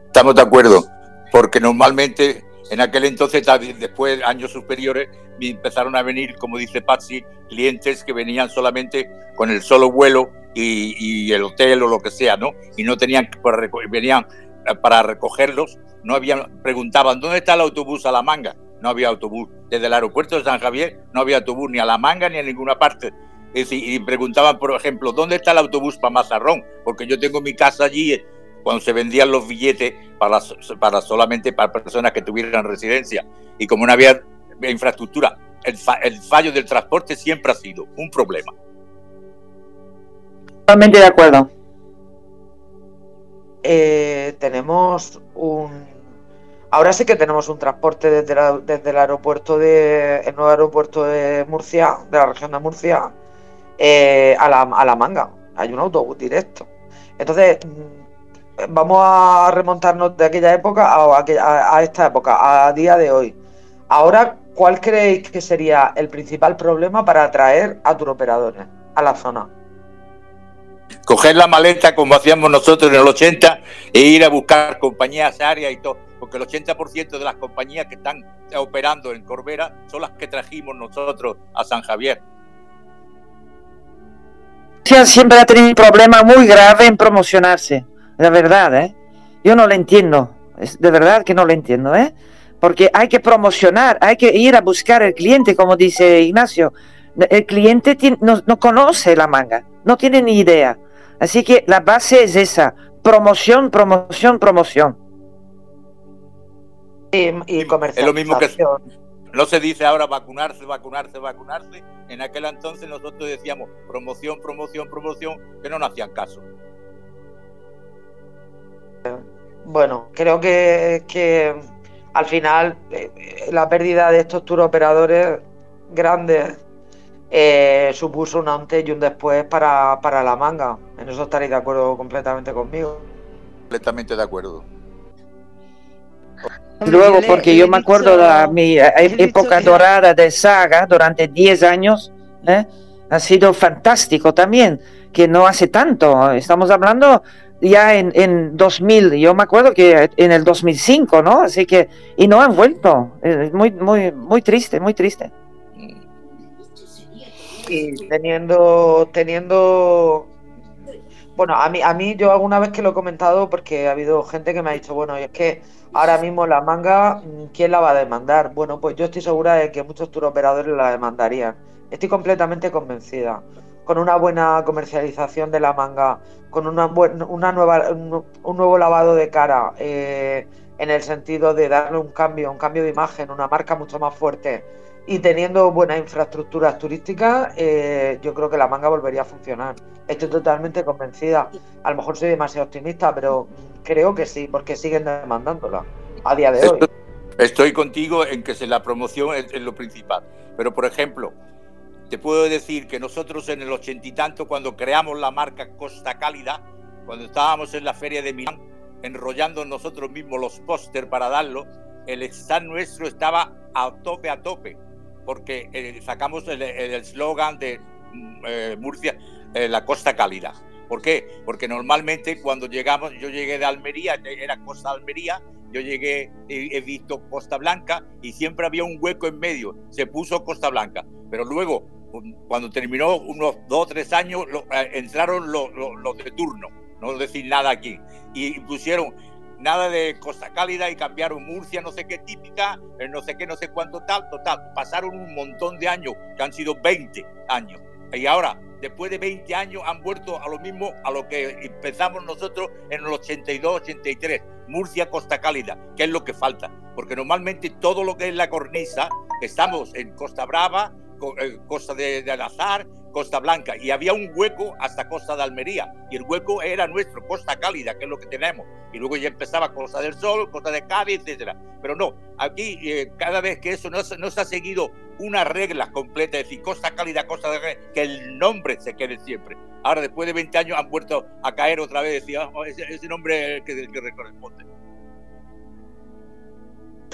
Estamos de acuerdo, porque normalmente en aquel entonces, después, años superiores, empezaron a venir, como dice Patsy, clientes que venían solamente con el solo vuelo y, el hotel o lo que sea, ¿no? Y no tenían, venían para recogerlos, no habían, preguntaban, ¿dónde está el autobús a La Manga? No había autobús. Desde el aeropuerto de San Javier no había autobús ni a La Manga ni a ninguna parte y preguntaban, por ejemplo, ¿dónde está el autobús para Mazarrón? Porque yo tengo mi casa allí cuando se vendían los billetes para, para solamente para personas que tuvieran residencia. Y como no había infraestructura, el, fallo del transporte siempre ha sido un problema. Totalmente de acuerdo. Eh, tenemos un. Ahora sí que tenemos un transporte desde, desde el aeropuerto de. el nuevo aeropuerto de Murcia, de la región de Murcia, eh, a, la, a la manga. Hay un autobús directo. Entonces, vamos a remontarnos de aquella época a, a, esta época, a día de hoy. Ahora, ¿cuál creéis que sería el principal problema para atraer a turoperadores a la zona? Coger la maleta como hacíamos nosotros en el 80 e ir a buscar compañías aéreas y todo, porque el 80% de las compañías que están operando en Corbera son las que trajimos nosotros a San Javier siempre ha tenido un problema muy grave en promocionarse, de verdad, ¿eh? Yo no lo entiendo, es de verdad que no lo entiendo, ¿eh? Porque hay que promocionar, hay que ir a buscar el cliente, como dice Ignacio. El cliente no, conoce la manga, no tiene ni idea. Así que la base es esa, promoción, promoción, promoción. Y, y Es lo mismo que no se dice ahora vacunarse, vacunarse, vacunarse. En aquel entonces nosotros decíamos promoción, promoción, promoción, que no nos hacían caso. Bueno, creo que, al final eh, la pérdida de estos tour operadores grandes eh, supuso un antes y un después para, para la manga. En eso estaréis de acuerdo completamente conmigo. Completamente de acuerdo. Luego, porque yo me acuerdo de mi eh, época dorada de saga durante 10 años, ¿eh? ha sido fantástico también, que no hace tanto, estamos hablando ya en, en 2000, yo me acuerdo que en el 2005, ¿no? Así que, y no han vuelto, es muy, muy, muy triste, muy triste. Y teniendo, teniendo bueno, a mí, a mí yo alguna vez que lo he comentado porque ha habido gente que me ha dicho, bueno, es que ahora mismo la manga, ¿quién la va a demandar? Bueno, pues yo estoy segura de que muchos turoperadores la demandarían. Estoy completamente convencida. Con una buena comercialización de la manga, con una, una nueva, un, nuevo lavado de cara, eh, en el sentido de darle un cambio, un cambio de imagen, una marca mucho más fuerte y teniendo buenas infraestructuras turísticas, eh, yo creo que la manga volvería a funcionar. Estoy totalmente convencida. A lo mejor soy demasiado optimista, pero creo que sí, porque siguen demandándola a día de hoy. Estoy contigo en que la promoción es, lo principal. Pero, por ejemplo, te puedo decir que nosotros en el ochenta y tanto, cuando creamos la marca Costa Cálida, cuando estábamos en la feria de Milán, enrollando nosotros mismos los póster para darlo, el stand nuestro estaba a tope, a tope porque eh, sacamos el eslogan de mm, eh, Murcia, eh, la costa cálida. ¿Por qué? Porque normalmente cuando llegamos, yo llegué de Almería, era Costa Almería, yo llegué, he, visto Costa Blanca y siempre había un hueco en medio, se puso Costa Blanca, pero luego, cuando terminó unos dos o tres años, entraron los, los de turno, no decir nada aquí, y pusieron nada de Costa Cálida y cambiaron Murcia, no sé qué típica, eh, no sé qué, no sé cuánto tal, total. Pasaron un montón de años, que han sido 20 años. Y ahora, después de 20 años, han vuelto a lo mismo a lo que empezamos nosotros en el 82, 83. Murcia, Costa Cálida, que es lo que falta. Porque normalmente todo lo que es la cornisa, estamos en Costa Brava, Costa de, Alazar, Costa Blanca, y había un hueco hasta Costa de Almería, y el hueco era nuestro, Costa Cálida, que es lo que tenemos, y luego ya empezaba Costa del Sol, Costa de Cádiz, etcétera. Pero no, aquí eh, cada vez que eso no, se ha seguido una regla completa, es decir, Costa Cálida, Costa de que el nombre se quede siempre. Ahora, después de 20 años, han vuelto a caer otra vez, decía, oh, ese, ese, nombre que, que corresponde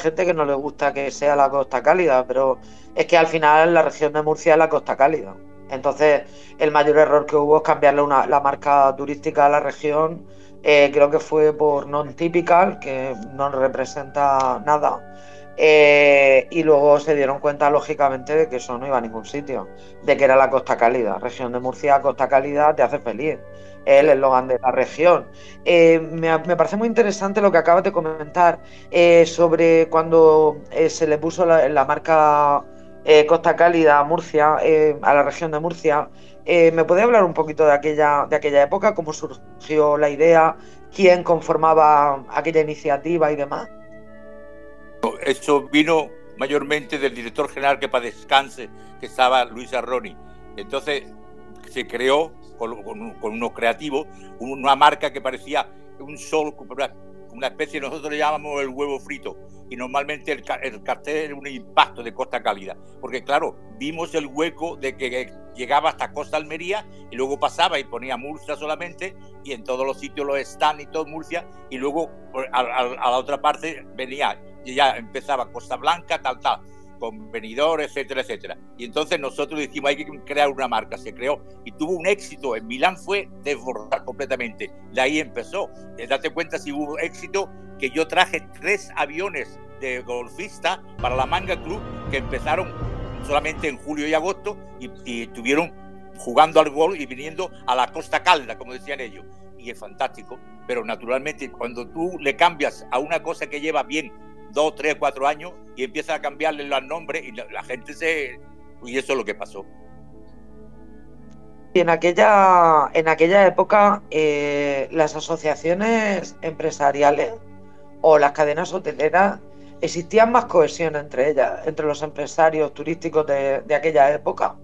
gente que no le gusta que sea la costa cálida, pero es que al final la región de Murcia es la costa cálida. Entonces, el mayor error que hubo es cambiarle una, la marca turística a la región. Eh, creo que fue por non-typical, que no representa nada. Eh, y luego se dieron cuenta, lógicamente, de que eso no iba a ningún sitio, de que era la costa cálida. Región de Murcia, costa cálida, te hace feliz. El eslogan de la región. Eh, me, parece muy interesante lo que acabas de comentar sobre cuando se le puso la marca eh, Costa Cálida, Murcia, eh, a la región de Murcia. Eh, ¿Me puede hablar un poquito de aquella, de aquella época, cómo surgió la idea, quién conformaba aquella iniciativa y demás? Eso vino mayormente del director general que para descanse, que estaba Luis Arroni. Entonces se creó con, con, con unos creativos una marca que parecía un sol, una especie, nosotros llamamos el huevo frito, y normalmente el, el, cartel era un impacto de Costa Cálida, porque claro, vimos el hueco de que llegaba hasta Costa Almería y luego pasaba y ponía Murcia solamente, y en todos los sitios los están y todo Murcia, y luego a, a, a la otra parte venía, y ya empezaba Costa Blanca, tal, tal con venidor, etcétera, etcétera. Y entonces nosotros dijimos, hay que crear una marca, se creó y tuvo un éxito. En Milán fue desbordar completamente. De ahí empezó. Eh, date cuenta si hubo éxito que yo traje tres aviones de golfista para la Manga Club que empezaron solamente en julio y agosto y, y estuvieron jugando al gol y viniendo a la Costa Calda, como decían ellos. Y es fantástico, pero naturalmente cuando tú le cambias a una cosa que lleva bien dos, tres, cuatro años y empieza a cambiarle los nombres y la, gente se... Y eso es lo que pasó. Y en aquella, en aquella época eh, las asociaciones empresariales o las cadenas hoteleras existían más cohesión entre ellas, entre los empresarios turísticos de, de aquella época,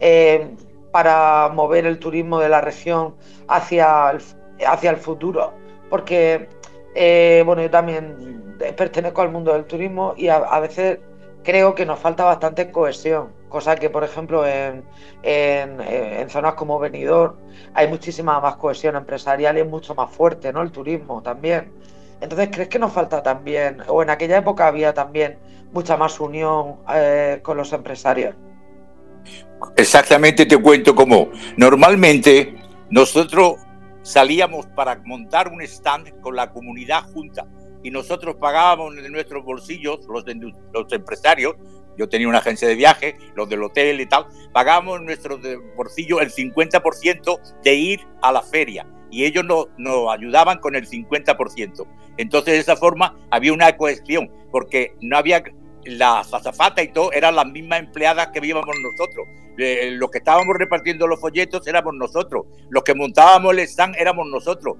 eh, para mover el turismo de la región hacia el, hacia el futuro. Porque, eh, bueno, yo también pertenezco al mundo del turismo y a, veces creo que nos falta bastante cohesión, cosa que por ejemplo en, en, en zonas como Benidorm hay muchísima más cohesión empresarial y es mucho más fuerte, ¿no? El turismo también. Entonces, ¿crees que nos falta también, o en aquella época había también mucha más unión eh, con los empresarios? Exactamente te cuento cómo. Normalmente nosotros salíamos para montar un stand con la comunidad junta y nosotros pagábamos de nuestros bolsillos, los, de, los empresarios, yo tenía una agencia de viaje, los del hotel y tal, pagábamos en nuestro bolsillo el 50% de ir a la feria y ellos nos, nos ayudaban con el 50%. Entonces de esa forma había una cohesión, porque no había la azafata y todo, eran las mismas empleadas que vivíamos nosotros. Eh, los que estábamos repartiendo los folletos éramos nosotros, los que montábamos el stand éramos nosotros.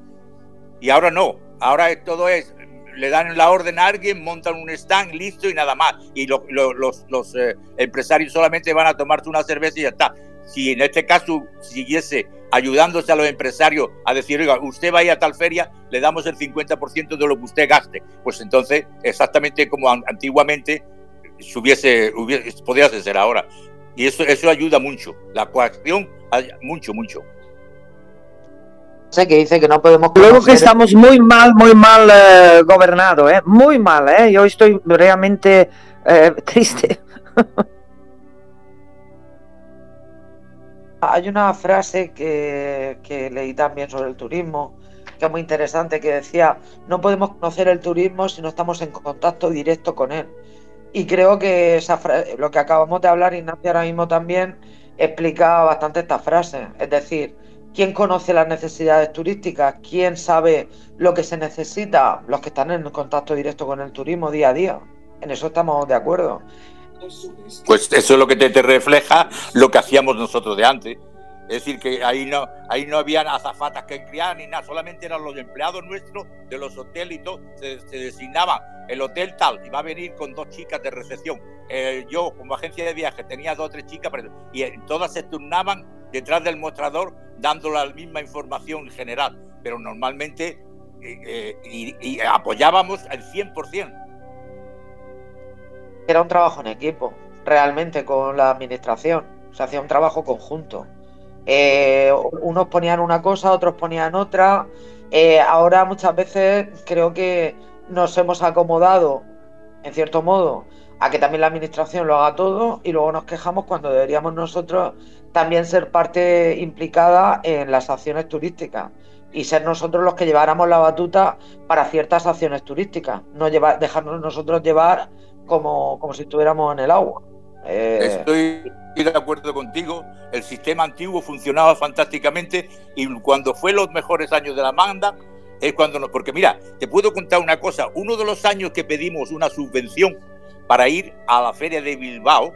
Y ahora no, ahora todo es le dan la orden a alguien, montan un stand, listo y nada más. Y lo, lo, los, los eh, empresarios solamente van a tomarse una cerveza y ya está. Si en este caso siguiese ayudándose a los empresarios a decir, oiga, usted vaya a tal feria, le damos el 50% de lo que usted gaste. Pues entonces, exactamente como antiguamente hubiese, hubiese podría ser ahora. Y eso, eso ayuda mucho. La coacción, mucho, mucho que dice que no podemos luego que estamos muy mal muy mal eh, gobernados ¿eh? muy mal ¿eh? yo estoy realmente eh, triste hay una frase que, que, leí también sobre el turismo que es muy interesante que decía no podemos conocer el turismo si no estamos en contacto directo con él y creo que esa lo que acabamos de hablar Ignacio ahora mismo también explica bastante esta frase es decir ¿Quién conoce las necesidades turísticas? ¿Quién sabe lo que se necesita? Los que están en contacto directo con el turismo día a día. En eso estamos de acuerdo. Pues eso es lo que te, te refleja lo que hacíamos nosotros de antes. Es decir, que ahí no, ahí no habían azafatas que criar ni nada, solamente eran los empleados nuestros de los hoteles y todo, se, designaban el hotel tal, y va a venir con dos chicas de recepción. Eh, yo, como agencia de viaje, tenía dos o tres chicas, y eh, todas se turnaban detrás del mostrador dando la misma información general, pero normalmente eh, y, apoyábamos al 100%. Era un trabajo en equipo, realmente, con la administración. Se hacía un trabajo conjunto. Eh, unos ponían una cosa, otros ponían otra. Eh, ahora muchas veces creo que nos hemos acomodado, en cierto modo, a que también la administración lo haga todo y luego nos quejamos cuando deberíamos nosotros también ser parte implicada en las acciones turísticas y ser nosotros los que lleváramos la batuta para ciertas acciones turísticas, no llevar, dejarnos nosotros llevar como, como si estuviéramos en el agua. Eh, Estoy de acuerdo contigo, el sistema antiguo funcionaba fantásticamente y cuando fue los mejores años de la manda es cuando nos... Porque mira, te puedo contar una cosa, uno de los años que pedimos una subvención para ir a la feria de Bilbao,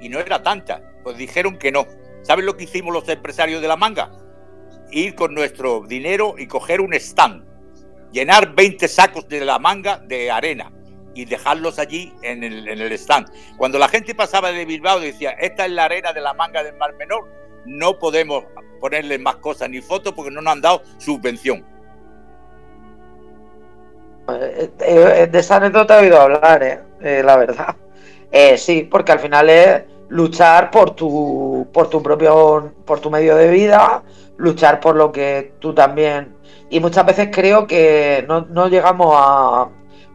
y no era tanta, pues dijeron que no. ¿Sabes lo que hicimos los empresarios de la manga? Ir con nuestro dinero y coger un stand, llenar 20 sacos de la manga de arena y dejarlos allí en el, en el stand. Cuando la gente pasaba de Bilbao decía, esta es la arena de la manga del Mar Menor, no podemos ponerle más cosas ni fotos porque no nos han dado subvención. Eh, eh, de esa anécdota he oído hablar, eh, la verdad. sí, porque al final es luchar por tu, por tu propio, por tu medio de vida, luchar por lo que tú también. Y muchas veces creo que no, no llegamos a,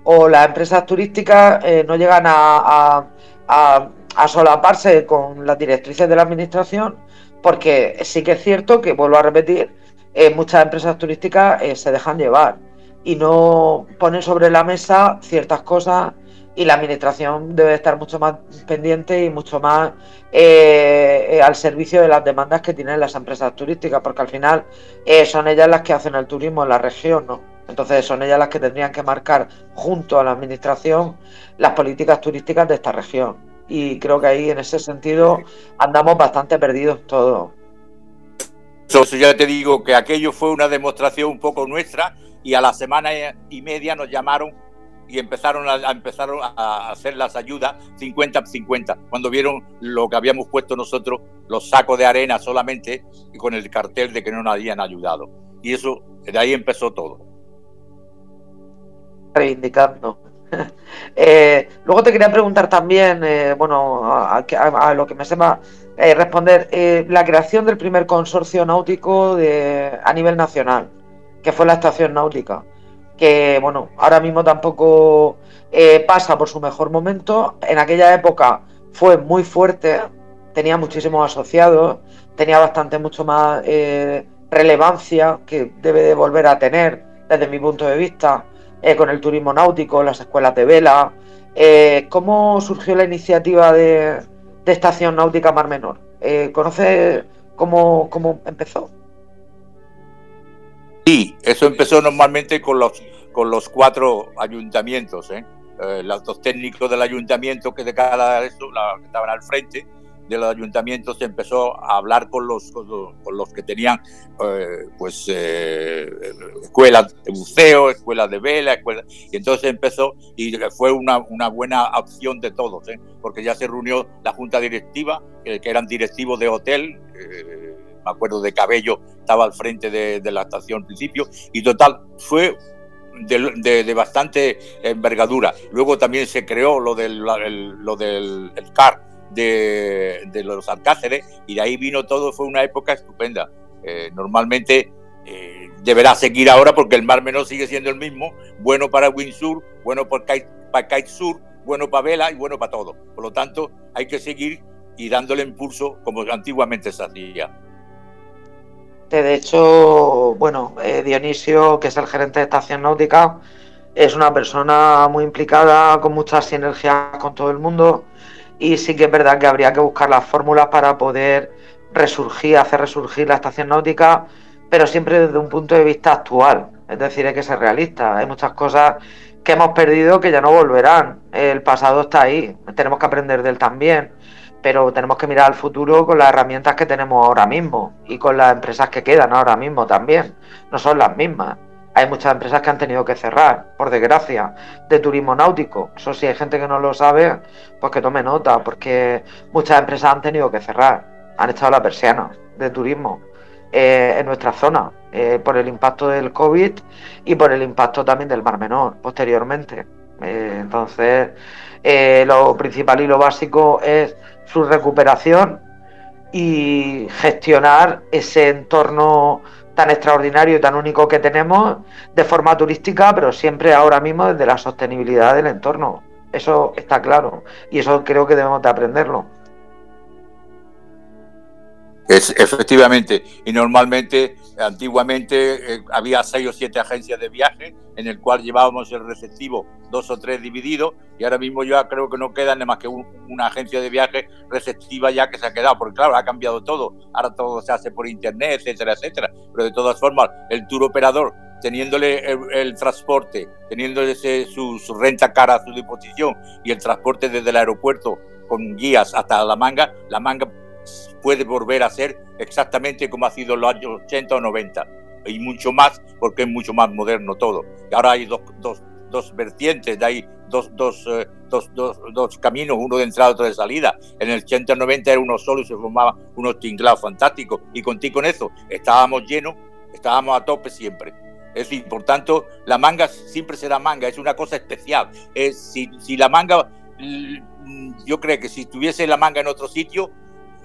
o las empresas turísticas eh, no llegan a, solaparse con las directrices de la administración, porque sí que es cierto que, vuelvo a repetir, eh, muchas empresas turísticas eh, se dejan llevar y no ponen sobre la mesa ciertas cosas y la administración debe estar mucho más pendiente y mucho más al servicio de las demandas que tienen las empresas turísticas, porque al final son ellas las que hacen el turismo en la región, ¿no? Entonces son ellas las que tendrían que marcar junto a la administración las políticas turísticas de esta región. Y creo que ahí en ese sentido andamos bastante perdidos todos. Eso ya te digo que aquello fue una demostración un poco nuestra y a la semana y media nos llamaron y empezaron a, empezaron a hacer las ayudas 50-50, cuando vieron lo que habíamos puesto nosotros, los sacos de arena solamente, y con el cartel de que no nos habían ayudado. Y eso, de ahí empezó todo reivindicando. Eh, luego te quería preguntar también, eh, bueno, a, lo que me sepa eh, responder, la creación del primer consorcio náutico de, a nivel nacional, que fue la estación náutica, que bueno, ahora mismo tampoco pasa por su mejor momento. En aquella época fue muy fuerte, tenía muchísimos asociados, tenía bastante mucho más relevancia que debe de volver a tener desde mi punto de vista eh, con el turismo náutico, las escuelas de vela. Eh, ¿Cómo surgió la iniciativa de, Estación Náutica Mar Menor? Eh, ¿Conoce cómo, empezó? Sí, eso empezó normalmente con los, con los cuatro ayuntamientos, los dos técnicos del ayuntamiento que de cada eso, la, estaban al frente, de los ayuntamientos se empezó a hablar con los, con los, que tenían eh, pues eh, escuelas de buceo, escuelas de vela, y entonces empezó y fue una, una buena opción de todos, ¿eh? porque ya se reunió la junta directiva, que eran directivos de hotel, me acuerdo de Cabello, estaba al frente de, la estación al principio, y total, fue de, de, bastante envergadura. Luego también se creó lo del, lo del el CAR, de, los Alcáceres y de ahí vino todo, fue una época estupenda. Eh, normalmente eh, deberá seguir ahora porque el Mar Menor sigue siendo el mismo, bueno para Windsor, bueno para Kite, Sur, bueno para Vela y bueno para todo. Por lo tanto, hay que seguir y dándole impulso como antiguamente se hacía. De hecho, bueno, eh, Dionisio, que es el gerente de Estación Náutica, es una persona muy implicada, con muchas sinergias con todo el mundo y sí que es verdad que habría que buscar las fórmulas para poder resurgir, hacer resurgir la estación náutica, pero siempre desde un punto de vista actual. Es decir, hay que ser realista. Hay muchas cosas que hemos perdido que ya no volverán. El pasado está ahí, tenemos que aprender de él también. pero tenemos que mirar al futuro con las herramientas que tenemos ahora mismo y con las empresas que quedan ahora mismo también. No son las mismas. Hay muchas empresas que han tenido que cerrar, por desgracia, de turismo náutico. Eso si hay gente que no lo sabe, pues que tome nota, porque muchas empresas han tenido que cerrar, han echado la persiana de turismo eh, en nuestra zona, eh, por el impacto del COVID y por el impacto también del Mar Menor posteriormente. Eh, entonces, lo principal y lo básico es su recuperación y gestionar ese entorno tan extraordinario y tan único que tenemos de forma turística, pero siempre ahora mismo desde la sostenibilidad del entorno. Eso está claro y eso creo que debemos de aprenderlo. Efectivamente, y normalmente, antiguamente eh, había seis o siete agencias de viaje en el cual llevábamos el receptivo dos o tres divididos y ahora mismo yo creo que no queda nada más que una agencia de viaje receptiva ya que se ha quedado, porque claro, ha cambiado todo, ahora todo se hace por internet, etcétera, etcétera, pero de todas formas el tour operador teniéndole el, transporte, teniéndole su, su renta cara a su disposición y el transporte desde el aeropuerto con guías hasta la manga, la manga puede volver a ser exactamente como ha sido en los años 80 o 90 y mucho más porque es mucho más moderno todo. Ahora hay dos, dos, dos vertientes, hay dos, dos, eh, dos, dos, caminos, uno de entrada otro de salida. En el 80 o 90 era uno solo y se formaba unos tinglados fantásticos. Y contigo con eso estábamos llenos, estábamos a tope siempre. Es decir, por tanto, la manga siempre será manga, es una cosa especial. Es, si, si la manga, yo creo que si tuviese la manga en otro sitio,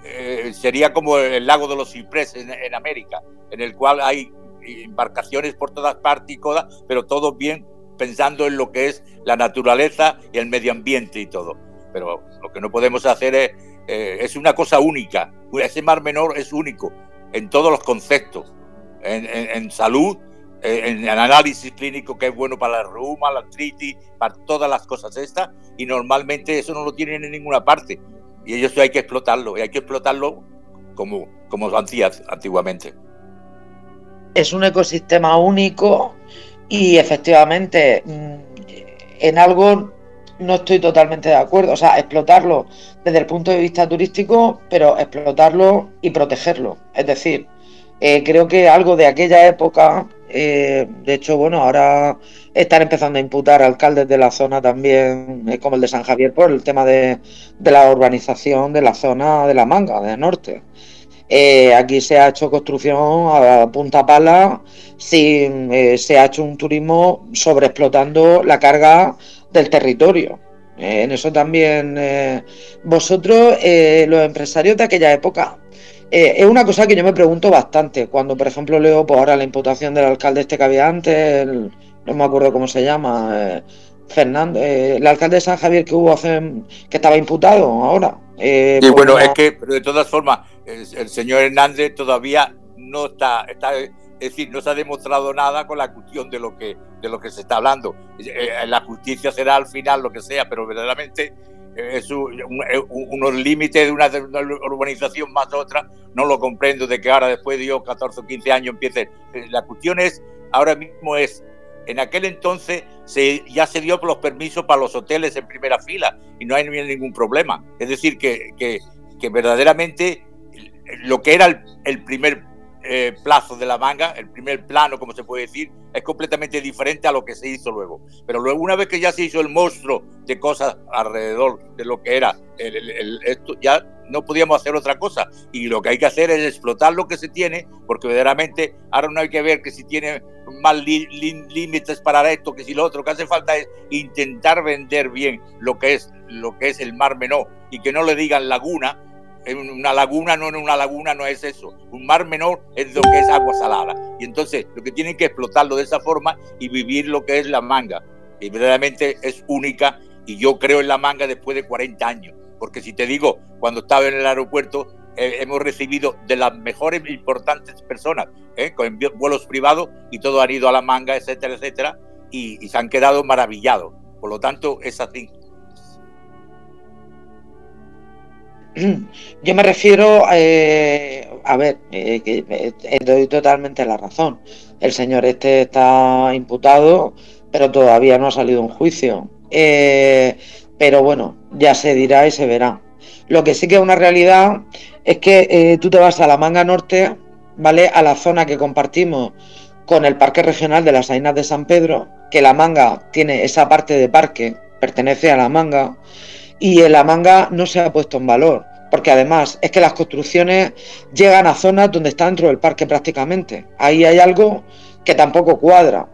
eh, sería como el lago de los cipreses en, América, en el cual hay embarcaciones por todas partes y cosas, pero todo bien pensando en lo que es la naturaleza y el medio ambiente y todo. Pero lo que no podemos hacer es, eh, es una cosa única. Ese mar menor es único en todos los conceptos, en, salud, en, en, análisis clínico que es bueno para la reuma, la artritis, para todas las cosas estas, y normalmente eso no lo tienen en ninguna parte. Y eso hay que explotarlo, y hay que explotarlo como, como hacías antiguamente. Es un ecosistema único y efectivamente mm, en algo no estoy totalmente de acuerdo. O sea, explotarlo desde el punto de vista turístico, pero explotarlo y protegerlo. Es decir, eh, creo que algo de aquella época, eh, de hecho, bueno, ahora están empezando a imputar alcaldes de la zona también, eh, como el de San Javier, por el tema de, la urbanización de la zona de la Manga, del norte. aquí se ha hecho construcción a punta pala, sin, se ha hecho un turismo sobreexplotando la carga del territorio. en eso también vosotros, los empresarios de aquella época, eh, es una cosa que yo me pregunto bastante. Cuando, por ejemplo, leo por pues, ahora la imputación del alcalde este que había antes, no me acuerdo cómo se llama, eh, Fernando, eh, el alcalde de San Javier que hubo hace, que estaba imputado ahora. y pues bueno, es que, pero de todas formas, el, señor Hernández todavía no está, está, es decir, no se ha demostrado nada con la cuestión de lo que, de lo que se está hablando. la justicia será al final lo que sea, pero verdaderamente es unos límites de una, urbanización más otra, no lo comprendo de que ahora después de 14 o 15 años empiece. Eh, la cuestión es, ahora mismo es, en aquel entonces se, ya se dio los permisos para los hoteles en primera fila y no hay ningún problema. Es decir, que, que, verdaderamente lo que era el primer eh, de la manga, el primer plano, como se puede decir, es completamente diferente a lo que se hizo luego. Pero luego, una vez que ya se hizo el monstruo de cosas alrededor de lo que era el, esto, ya no podíamos hacer otra cosa. Y lo que hay que hacer es explotar lo que se tiene, porque verdaderamente ahora no hay que ver que si tiene más límites para esto, que si lo otro, que hace falta es intentar vender bien lo que es, lo que es el mar menor y que no le digan laguna, una laguna no en una laguna no es eso. Un mar menor es lo que es agua salada. Y entonces lo que tienen que explotarlo de esa forma y vivir lo que es la manga. Y verdaderamente es única y yo creo en la manga después de 40 años. Porque si te digo, cuando estaba en el aeropuerto eh, hemos recibido de las mejores e importantes personas, eh, con vuelos privados y todos han ido a la manga, etcétera, etcétera, y, y se han quedado maravillados. Por lo tanto, es así. Yo me refiero, eh, a ver, eh, que eh, doy totalmente la razón. El señor este está imputado, pero todavía no ha salido un juicio. pero bueno, ya se dirá y se verá. Lo que sí que es una realidad es que eh, tú te vas a la manga norte, ¿vale? A la zona que compartimos con el Parque Regional de las Sainas de San Pedro, que la manga tiene esa parte de parque, pertenece a la manga, y en la manga no se ha puesto en valor, porque además es que las construcciones llegan a zonas donde está dentro del parque prácticamente. Ahí hay algo que tampoco cuadra.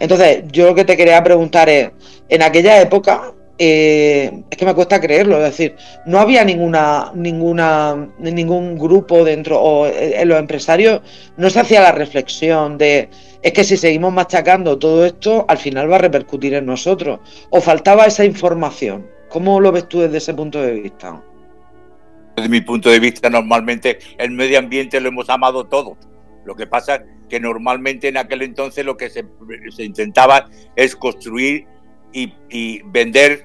Entonces, yo lo que te quería preguntar es, en aquella época, eh, es que me cuesta creerlo, es decir, no había ninguna, ninguna, ningún grupo dentro, o eh, los empresarios no se hacía la reflexión de, es que si seguimos machacando todo esto, al final va a repercutir en nosotros, o faltaba esa información. ¿Cómo lo ves tú desde ese punto de vista? Desde mi punto de vista, normalmente el medio ambiente lo hemos amado todos. Lo que pasa es que normalmente en aquel entonces lo que se, intentaba es construir y, vender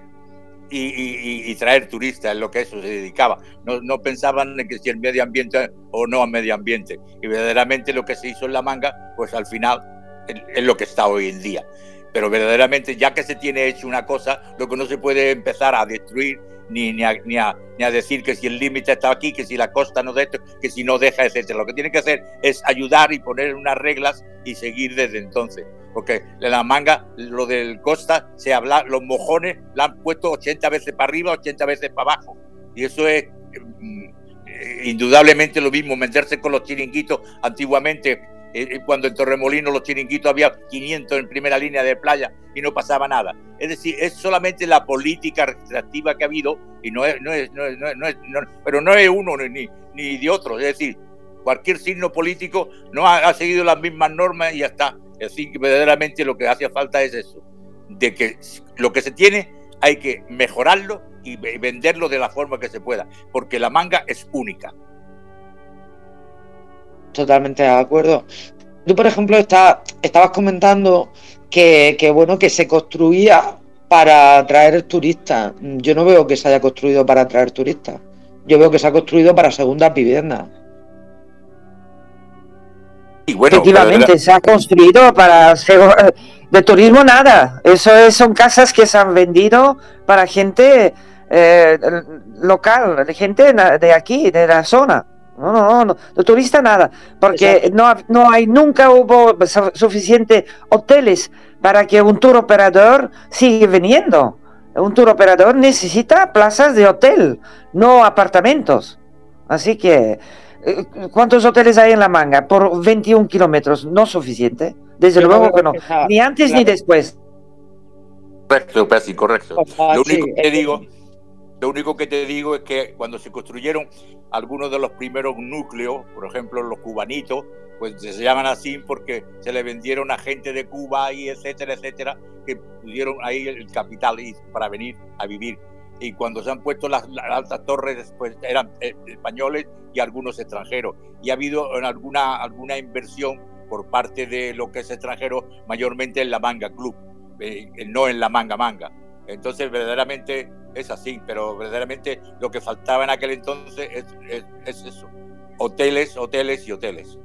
y, traer turistas, es lo que eso se dedicaba. No, no pensaban en que si el medio ambiente o no al medio ambiente. Y verdaderamente lo que se hizo en la manga, pues al final es lo que está hoy en día. Pero verdaderamente, ya que se tiene hecho una cosa, lo que no se puede empezar a destruir ni, ni, a, ni, a, decir que si el límite está aquí, que si la costa no de esto, que si no deja, etcétera. Lo que tiene que hacer es ayudar y poner unas reglas y seguir desde entonces. Porque en la manga, lo del costa, se habla, los mojones la han puesto 80 veces para arriba, 80 veces para abajo. Y eso es mm, indudablemente lo mismo, meterse con los chiringuitos antiguamente eh, eh, cuando en Torremolinos los chiringuitos había 500 en primera línea de playa y no pasaba nada. Es decir, es solamente la política restrictiva que ha habido y no es, no es, no es, no es pero no es uno ni, ni de otro. Es decir, cualquier signo político no ha, seguido las mismas normas y ya está. Es decir, que verdaderamente lo que hace falta es eso, de que lo que se tiene hay que mejorarlo y venderlo de la forma que se pueda, porque la manga es única totalmente de acuerdo. Tú, por ejemplo, estabas comentando que, bueno, que se construía para atraer turistas. Yo no veo que se haya construido para atraer turistas. Yo veo que se ha construido para segundas viviendas. Y bueno, Efectivamente, se ha construido para de turismo nada. Eso es, son casas que se han vendido para gente eh, local, gente de aquí, de la zona. No, no, no, de turista nada, porque no, no hay, nunca hubo suficiente hoteles para que un tour operador siga viniendo. Un tour operador necesita plazas de hotel, no apartamentos. Así que, eh, ¿cuántos hoteles hay en la manga? Por 21 kilómetros, no suficiente. Desde luego que no, ni antes ni después. Correcto, Percy, correcto. Lo único que digo lo único que te digo es que cuando se construyeron algunos de los primeros núcleos, por ejemplo los cubanitos, pues se llaman así porque se le vendieron a gente de Cuba y etcétera, etcétera, que pudieron ahí el capital para venir a vivir. Y cuando se han puesto las, altas torres, pues eran eh, españoles y algunos extranjeros. Y ha habido alguna, alguna inversión por parte de lo que es extranjero, mayormente en la Manga Club, eh, no en la Manga Manga. Entonces, verdaderamente es así, pero verdaderamente lo que faltaba en aquel entonces es, eso, hoteles, hoteles y hoteles.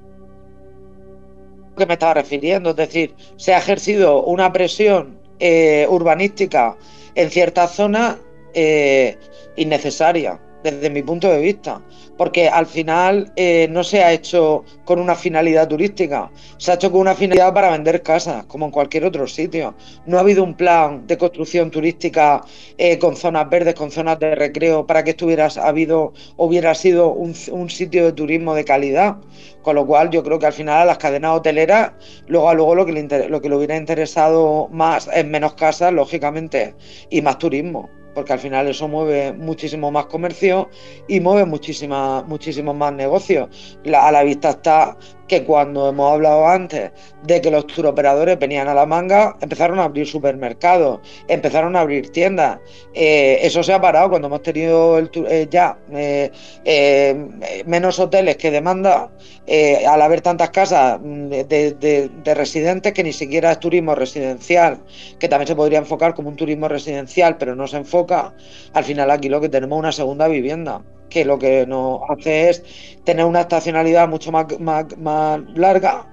que me estaba refiriendo, es decir, se ha ejercido una presión eh, urbanística en ciertas zonas eh, innecesaria, desde mi punto de vista porque al final eh, no se ha hecho con una finalidad turística, se ha hecho con una finalidad para vender casas, como en cualquier otro sitio. No ha habido un plan de construcción turística eh, con zonas verdes, con zonas de recreo, para que esto hubiera, habido, hubiera sido un, sitio de turismo de calidad. Con lo cual yo creo que al final a las cadenas hoteleras, luego a luego lo que, le, lo que le hubiera interesado más es menos casas, lógicamente, y más turismo porque al final eso mueve muchísimo más comercio y mueve muchísima, muchísimos más negocios. a la vista está que cuando hemos hablado antes de que los turoperadores venían a la manga, empezaron a abrir supermercados, empezaron a abrir tiendas. Eh, eso se ha parado cuando hemos tenido eh, ya eh, menos hoteles que demanda, al haber tantas casas mm, de, de, residentes que ni siquiera es turismo residencial, que también se podría enfocar como un turismo residencial, pero no se enfoca. Al final aquí lo que tenemos es una segunda vivienda que lo que nos hace es tener una estacionalidad mucho más, más, larga,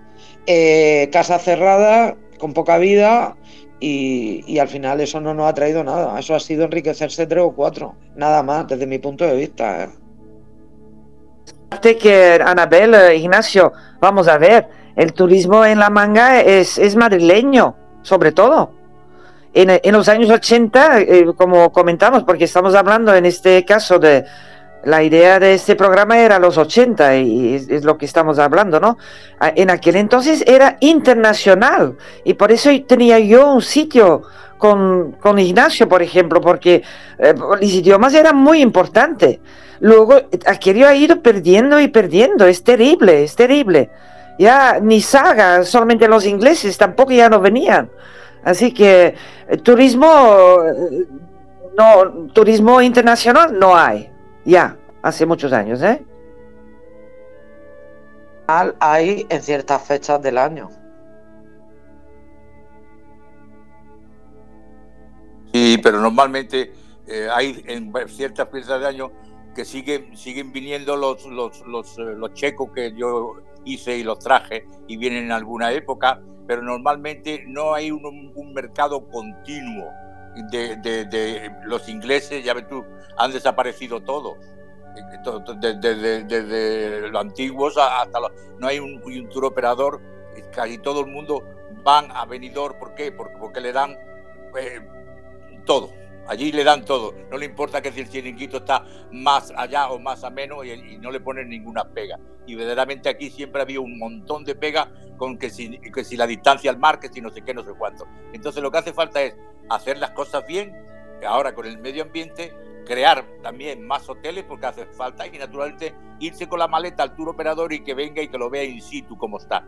eh, casa cerrada, con poca vida y, al final eso no nos ha traído nada. Eso ha sido enriquecerse tres o cuatro, nada más, desde mi punto de vista. ¿eh? que Anabel, eh, Ignacio, vamos a ver, el turismo en la manga es, es madrileño, sobre todo. En, en los años 80, eh, como comentamos, porque estamos hablando en este caso de, la idea de este programa era los 80 y es, lo que estamos hablando, ¿no? Ah, en aquel entonces era internacional y por eso tenía yo un sitio con, con Ignacio, por ejemplo, porque eh, los idiomas eran muy importantes. Luego, aquello ha ido perdiendo y perdiendo, es terrible, es terrible. Ya ni saga, solamente los ingleses tampoco ya no venían. Así que eh, turismo, eh, no, turismo internacional no hay ya, hace muchos años, ¿eh? Hay en ciertas fechas del año. Sí, pero normalmente eh, hay en ciertas fechas del año que siguen, siguen viniendo los, los, los, eh, los checos que yo hice y los traje y vienen en alguna época, pero normalmente no hay un, un mercado continuo de, de, de, los ingleses, ya ves tú, han desaparecido todos. Desde, desde, los antiguos hasta los, no hay un, un, tour operador, casi todo el mundo van a venidor, ¿por qué? Porque, porque le dan eh, todo, allí le dan todo, no le importa que si el chiringuito está más allá o más a menos y, no le ponen ninguna pega. Y verdaderamente aquí siempre había un montón de pega con que si, que si la distancia al mar, que si no sé qué, no sé cuánto. Entonces lo que hace falta es hacer las cosas bien, ahora con el medio ambiente, crear también más hoteles porque hace falta y naturalmente irse con la maleta al tour operador y que venga y que lo vea in situ como está.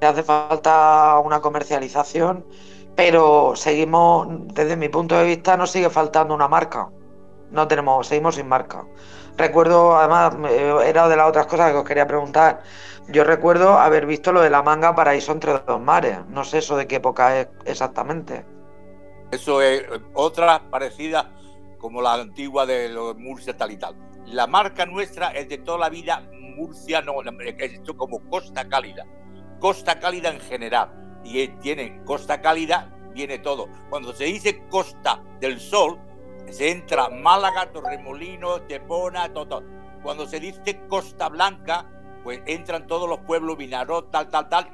Hace falta una comercialización, pero seguimos, desde mi punto de vista, nos sigue faltando una marca. No tenemos, seguimos sin marca. Recuerdo, además, era de las otras cosas que os quería preguntar. Yo recuerdo haber visto lo de la manga Paraíso entre dos mares. No sé eso de qué época es exactamente. Eso es otra parecida como la antigua de Murcia tal y tal. La marca nuestra es de toda la vida Murcia, no, es como Costa Cálida. Costa Cálida en general. Y tiene Costa Cálida, viene todo. Cuando se dice Costa del Sol, se entra Málaga, Torremolino, Tepona, todo. Cuando se dice Costa Blanca, pues entran todos los pueblos, Vinarot, tal, tal, tal,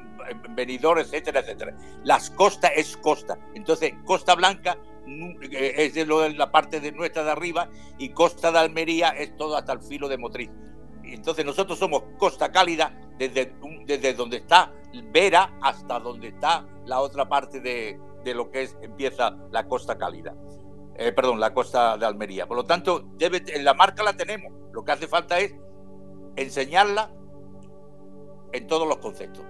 Benidorm, etcétera, etcétera. Las costas es costa. Entonces, Costa Blanca eh, es de, lo de la parte de nuestra de arriba y Costa de Almería es todo hasta el filo de Motriz. Entonces nosotros somos Costa Cálida desde, desde donde está Vera hasta donde está la otra parte de, de lo que es empieza la Costa Cálida. Eh, perdón, la costa de Almería. Por lo tanto, debe, la marca la tenemos. Lo que hace falta es enseñarla en todos los conceptos.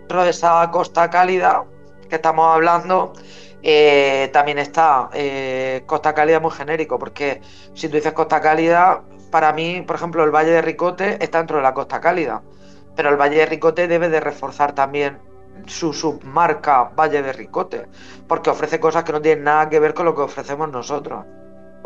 Dentro de esa costa cálida que estamos hablando, eh, también está eh, costa cálida muy genérico, porque si tú dices costa cálida, para mí, por ejemplo, el Valle de Ricote está dentro de la costa cálida, pero el Valle de Ricote debe de reforzar también su submarca Valle de Ricote, porque ofrece cosas que no tienen nada que ver con lo que ofrecemos nosotros.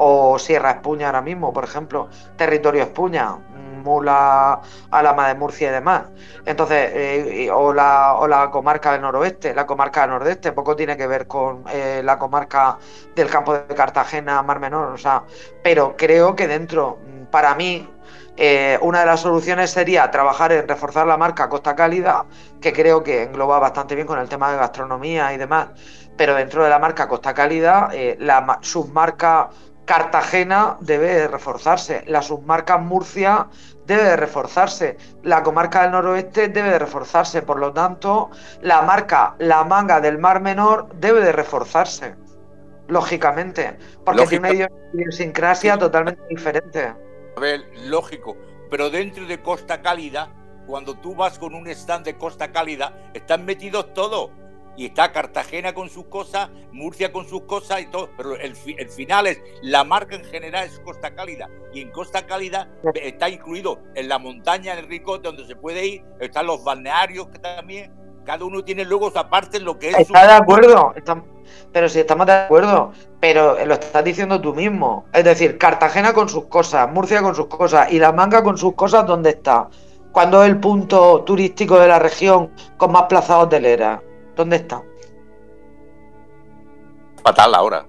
O Sierra Espuña ahora mismo, por ejemplo, Territorio Espuña, Mula, Alama de Murcia y demás. Entonces, eh, o, la, o la comarca del noroeste, la comarca del nordeste, poco tiene que ver con eh, la comarca del campo de Cartagena, Mar Menor, o sea, pero creo que dentro, para mí, eh, una de las soluciones sería trabajar en reforzar la marca Costa Cálida, que creo que engloba bastante bien con el tema de gastronomía y demás, pero dentro de la marca Costa Cálida, la submarca Cartagena debe reforzarse, la submarca Murcia debe de reforzarse, la comarca del noroeste debe de reforzarse, por lo tanto, la marca La Manga del Mar Menor debe de reforzarse, lógicamente, porque tiene una idiosincrasia totalmente diferente. A ver, lógico, pero dentro de Costa Cálida, cuando tú vas con un stand de Costa Cálida, están metidos todos. Y está Cartagena con sus cosas, Murcia con sus cosas y todo. Pero el, el final es, la marca en general es Costa Cálida. Y en Costa Cálida está incluido en la montaña del Ricote, donde se puede ir, están los balnearios que también. Cada uno tiene luego aparte en lo que es. Está de acuerdo. Está pero si estamos de acuerdo, pero lo estás diciendo tú mismo. Es decir, Cartagena con sus cosas, Murcia con sus cosas y La Manga con sus cosas, ¿dónde está? ¿Cuándo es el punto turístico de la región con más plazas hoteleras? ¿Dónde está? Fatal ahora.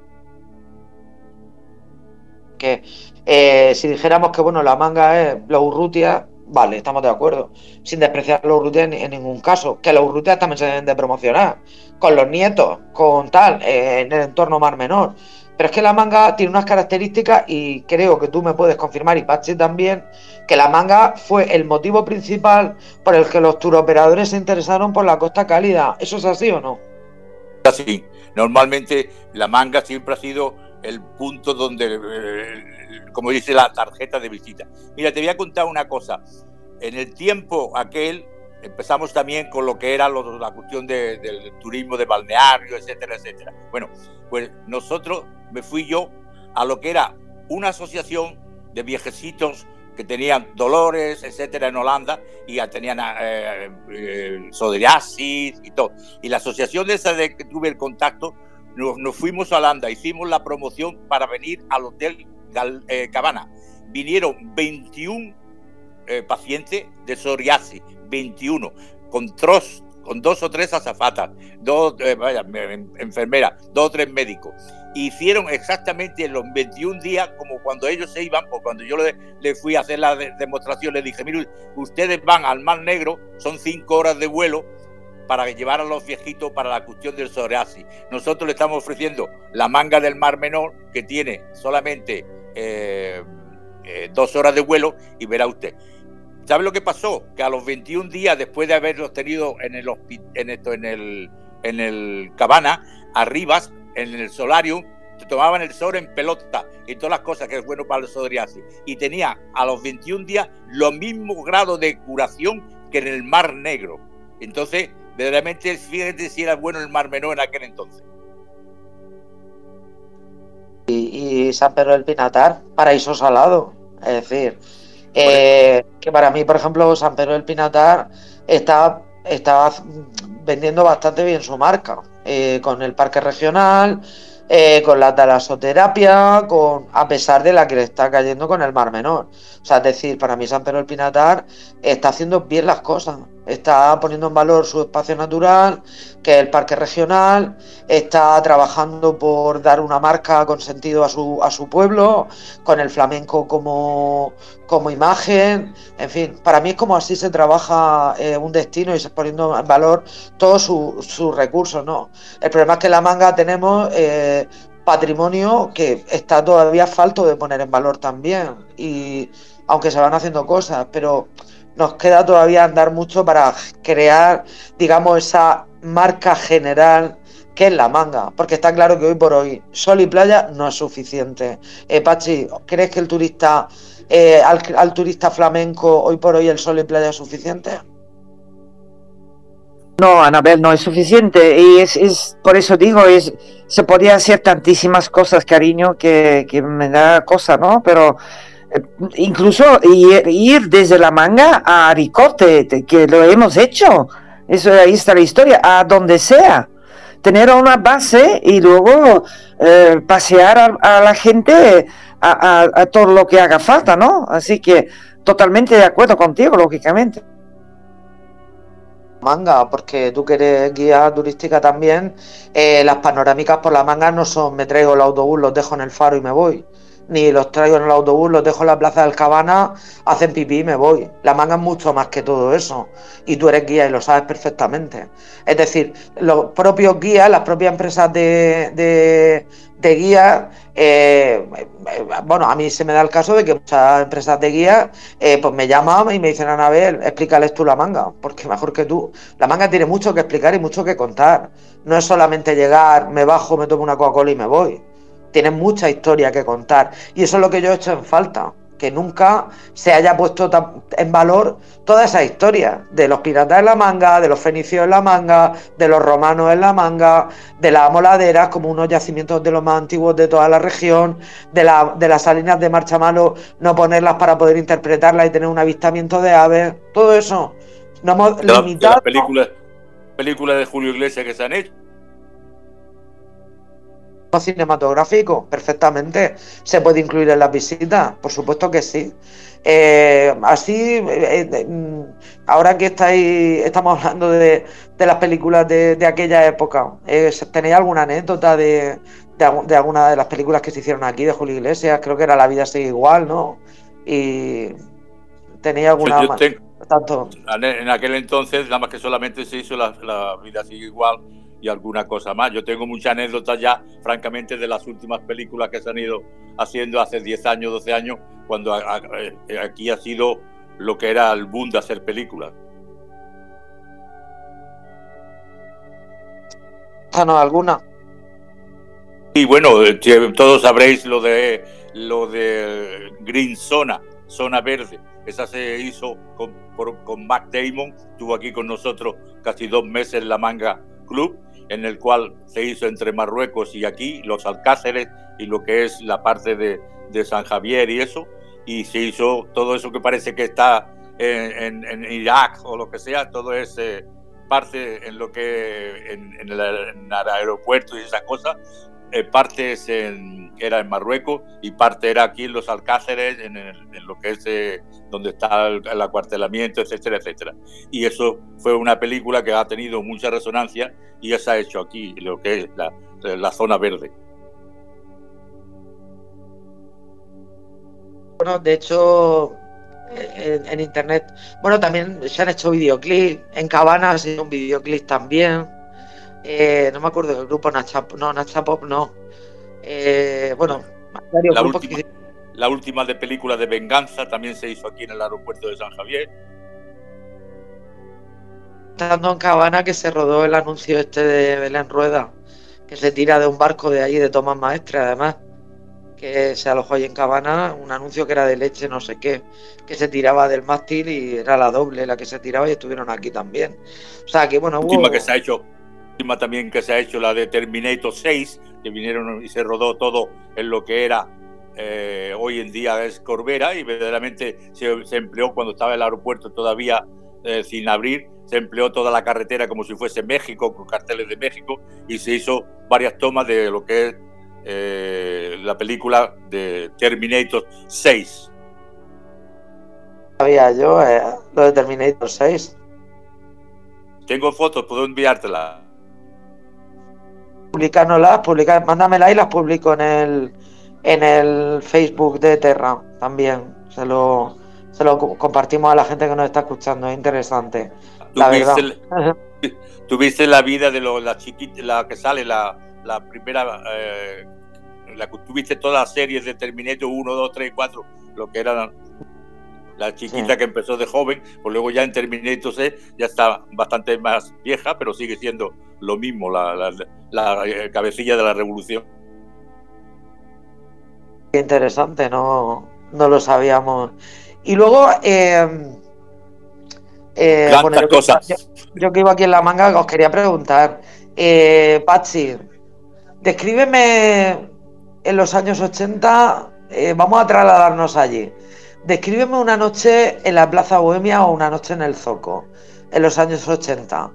Que eh, si dijéramos que bueno, la manga es la Urrutia, vale, estamos de acuerdo. Sin despreciar la Urrutia en, ningún caso. Que la Urrutia también se deben de promocionar. Con los nietos, con tal, eh, en el entorno mar menor. Pero es que la manga tiene unas características y creo que tú me puedes confirmar y Pachi también, que la manga fue el motivo principal por el que los turoperadores se interesaron por la costa cálida. ¿Eso es así o no? Así. Normalmente la manga siempre ha sido el punto donde, eh, como dice la tarjeta de visita. Mira, te voy a contar una cosa. En el tiempo aquel empezamos también con lo que era la cuestión del turismo de balneario, etcétera, etcétera. Bueno, pues nosotros, me fui yo a lo que era una asociación de viejecitos que tenían dolores, etcétera, en Holanda, y ya tenían eh, eh y todo. Y la asociación de esa de que tuve el contacto, nos, fuimos a Holanda, hicimos la promoción para venir al Hotel eh, Cabana. Vinieron 21 eh, pacientes de psoriasis, 21, con dos o tres azafatas, dos eh, enfermeras, dos o tres médicos. Hicieron exactamente en los 21 días como cuando ellos se iban, o cuando yo le, fui a hacer la demostración, le dije, mire, ustedes van al Mar Negro, son cinco horas de vuelo para llevar a los viejitos para la cuestión del psoriasis. Nosotros le estamos ofreciendo la manga del Mar Menor, que tiene solamente eh, eh, dos horas de vuelo, y verá usted. ¿Sabe lo que pasó? Que a los 21 días después de haberlos tenido en el en esto, en el en el cabana, arriba, en el solarium, tomaban el sol en pelota y todas las cosas que es bueno para el psoriasis. Y tenía a los 21 días los mismos grados de curación que en el Mar Negro. Entonces, verdaderamente, fíjate si era bueno el Mar Menor en aquel entonces. Y, y San Pedro del Pinatar, paraíso salado. Es decir, eh, que para mí, por ejemplo, San Pedro del Pinatar está, está vendiendo bastante bien su marca, eh, con el parque regional, eh, con la talasoterapia, con, a pesar de la que le está cayendo con el Mar Menor. O sea, es decir, para mí San Pedro del Pinatar está haciendo bien las cosas está poniendo en valor su espacio natural, que es el parque regional, está trabajando por dar una marca con sentido a su, a su pueblo, con el flamenco como, como imagen, en fin, para mí es como así se trabaja eh, un destino y se poniendo en valor todos sus recursos, ¿no? El problema es que en la manga tenemos eh, patrimonio que está todavía falto de poner en valor también, y aunque se van haciendo cosas, pero nos queda todavía andar mucho para crear, digamos, esa marca general que es la manga, porque está claro que hoy por hoy sol y playa no es suficiente. Eh, Pachi, ¿crees que el turista, eh, al, turista flamenco hoy por hoy el sol y playa es suficiente? No, Anabel, no es suficiente. Y es, por eso digo, es, se podía hacer tantísimas cosas, cariño, que, que me da cosa, ¿no? Pero incluso ir, desde la manga a Aricote, que lo hemos hecho. Eso ahí está la historia, a donde sea. Tener una base y luego eh, pasear a, la gente a, todo lo que haga falta, ¿no? Así que totalmente de acuerdo contigo, lógicamente. Manga, porque tú que eres guía turística también, eh, las panorámicas por la manga no son me traigo el autobús, los dejo en el faro y me voy ni los traigo en el autobús, los dejo en la plaza del Cabana, hacen pipí y me voy. La manga es mucho más que todo eso. Y tú eres guía y lo sabes perfectamente. Es decir, los propios guías, las propias empresas de, de, de eh, bueno, a mí se me da el caso de que muchas empresas de guías eh, pues me llaman y me dicen, Anabel, explícales tú la manga, porque mejor que tú. La manga tiene mucho que explicar y mucho que contar. No es solamente llegar, me bajo, me tomo una Coca-Cola y me voy tienen mucha historia que contar. Y eso es lo que yo he hecho en falta, que nunca se haya puesto en valor toda esa historia de los piratas en la manga, de los fenicios en la manga, de los romanos en la manga, de las moladeras como unos yacimientos de los más antiguos de toda la región, de, la, de las salinas de Marchamalo, no ponerlas para poder interpretarlas y tener un avistamiento de aves, todo eso. No hemos limitado. películas película de Julio Iglesias que se han hecho cinematográfico, perfectamente. Se puede incluir en las visitas, por supuesto que sí. Eh, así, eh, eh, mm, ahora que estáis, estamos hablando de, las películas de, aquella época, ¿tenéis alguna anécdota de, de, alguna de las películas que se hicieron aquí de Julio Iglesias? Creo que era La vida sigue igual, ¿no? Y tenéis alguna... tanto... En aquel entonces, nada más que solamente se hizo la, la vida sigue igual y alguna cosa más. Yo tengo muchas anécdotas ya, francamente, de las últimas películas que se han ido haciendo hace 10 años, 12 años, cuando eh, aquí ha sido lo que era el boom de hacer películas. ¿No alguna? Y bueno, eh, todos sabréis lo de lo de Green Zona, Zona Verde. Esa se hizo con, con Mac Damon, estuvo aquí con nosotros casi dos meses en la manga club en el cual se hizo entre Marruecos y aquí, los Alcáceres y lo que es la parte de, San Javier y eso, y se hizo todo eso que parece que está en, Irak o lo que sea, todo es eh, parte en lo que en, el, aeropuerto y esas cosas, eh, parte era en Marruecos y parte era aquí en los Alcáceres, en, lo que es eh, donde está el, acuartelamiento, etcétera, etcétera. Y eso fue una película que ha tenido mucha resonancia y ya se ha hecho aquí, lo que es la, zona verde. Bueno, de hecho, en, internet, bueno, también se han hecho videoclips, en Cabana ha un videoclip también eh, no me acuerdo del grupo Nachapop, no, Nachapop no. Eh, bueno, la última, la última de película de venganza también se hizo aquí en el aeropuerto de San Javier. Estando en Cabana que se rodó el anuncio este de Belén Rueda, que se tira de un barco de allí de Tomás Maestre, además, que se alojó ahí en Cabana, un anuncio que era de leche, no sé qué, que se tiraba del mástil y era la doble la que se tiraba y estuvieron aquí también. O sea que bueno, hubo... que se ha hecho también que se ha hecho, la de Terminator 6, que vinieron y se rodó todo en lo que era eh, hoy en día es Corbera y verdaderamente se, empleó cuando estaba el aeropuerto todavía eh, sin abrir, se empleó toda la carretera como si fuese México, con carteles de México y se hizo varias tomas de lo que es eh, la película de Terminator 6. Sabía yo lo de Terminator 6. Tengo fotos, puedo enviártela publicárnoslas, publicar, mándamela y las publico en el, en el Facebook de Terra también. Se lo, se lo compartimos a la gente que nos está escuchando, es interesante. La verdad. Tuviste la vida de lo, la chiquita, la que sale, la, la primera, eh, la tuviste todas las series de Terminator 1, 2, 3, 4, lo que era la chiquita que empezó de joven, pues luego ya en Terminator C ya está bastante más vieja, pero sigue siendo lo mismo, la, eh, cabecilla de la revolución. Qué interesante, no, no lo sabíamos. Y luego, eh, eh yo, cosas. Yo, que iba aquí en la manga, os quería preguntar, eh, Patsy, descríbeme en los años 80, eh, vamos a trasladarnos allí. Descríbeme una noche en la Plaza Bohemia o una noche en el Zoco, en los años 80.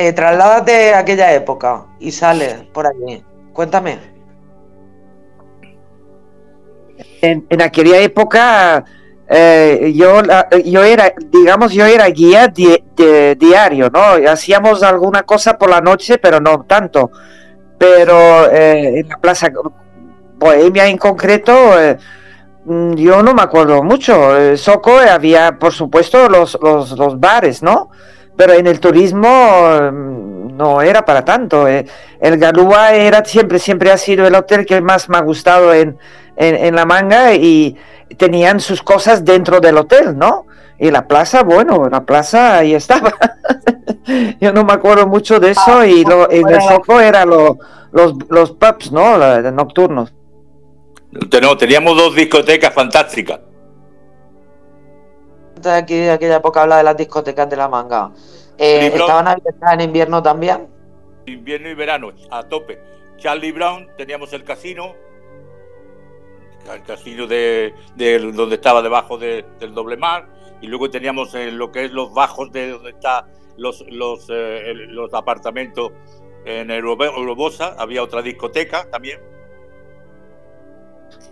Eh, trasládate a aquella época y sale por allí. Cuéntame. En, aquella época eh, yo, yo era, digamos, yo era guía diario, ¿no? Hacíamos alguna cosa por la noche, pero no tanto. Pero eh, en la Plaza Bohemia en concreto, mm, yo no me acuerdo mucho. Soco había, por supuesto, los, los, los bares, ¿no? Pero en el turismo mm, no era para tanto. Eh. El Galúa era siempre, siempre ha sido el hotel que más me ha gustado en, en, la manga y tenían sus cosas dentro del hotel, ¿no? Y la plaza, bueno, la plaza ahí estaba. Yo no me acuerdo mucho de eso y lo, en el foco eran los, los pubs, ¿no? nocturnos. teníamos dos discotecas fantásticas de aquí de aquella época habla de las discotecas de la manga. Eh, ¿Estaban abiertas en invierno también? Invierno y verano, a tope. Charlie Brown, teníamos el casino, el casino de, donde estaba debajo del doble mar, y luego teníamos lo que es los bajos de donde están los, los, eh, los apartamentos en el Eurobosa había otra discoteca también.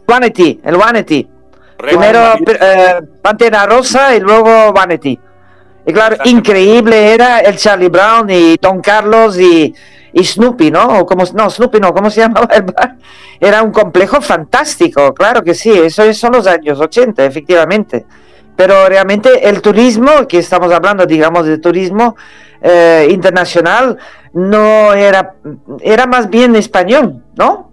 Vanity, el Vanity. Primero eh, Pantera Rosa y luego Vanity. Y claro, increíble era el Charlie Brown y Don Carlos y, y Snoopy, ¿no? O como, no, Snoopy no, ¿cómo se llamaba el bar? Era un complejo fantástico, claro que sí, eso son los años 80, efectivamente. Pero realmente el turismo, que estamos hablando, digamos, de turismo eh, internacional, no era, era más bien español, ¿no?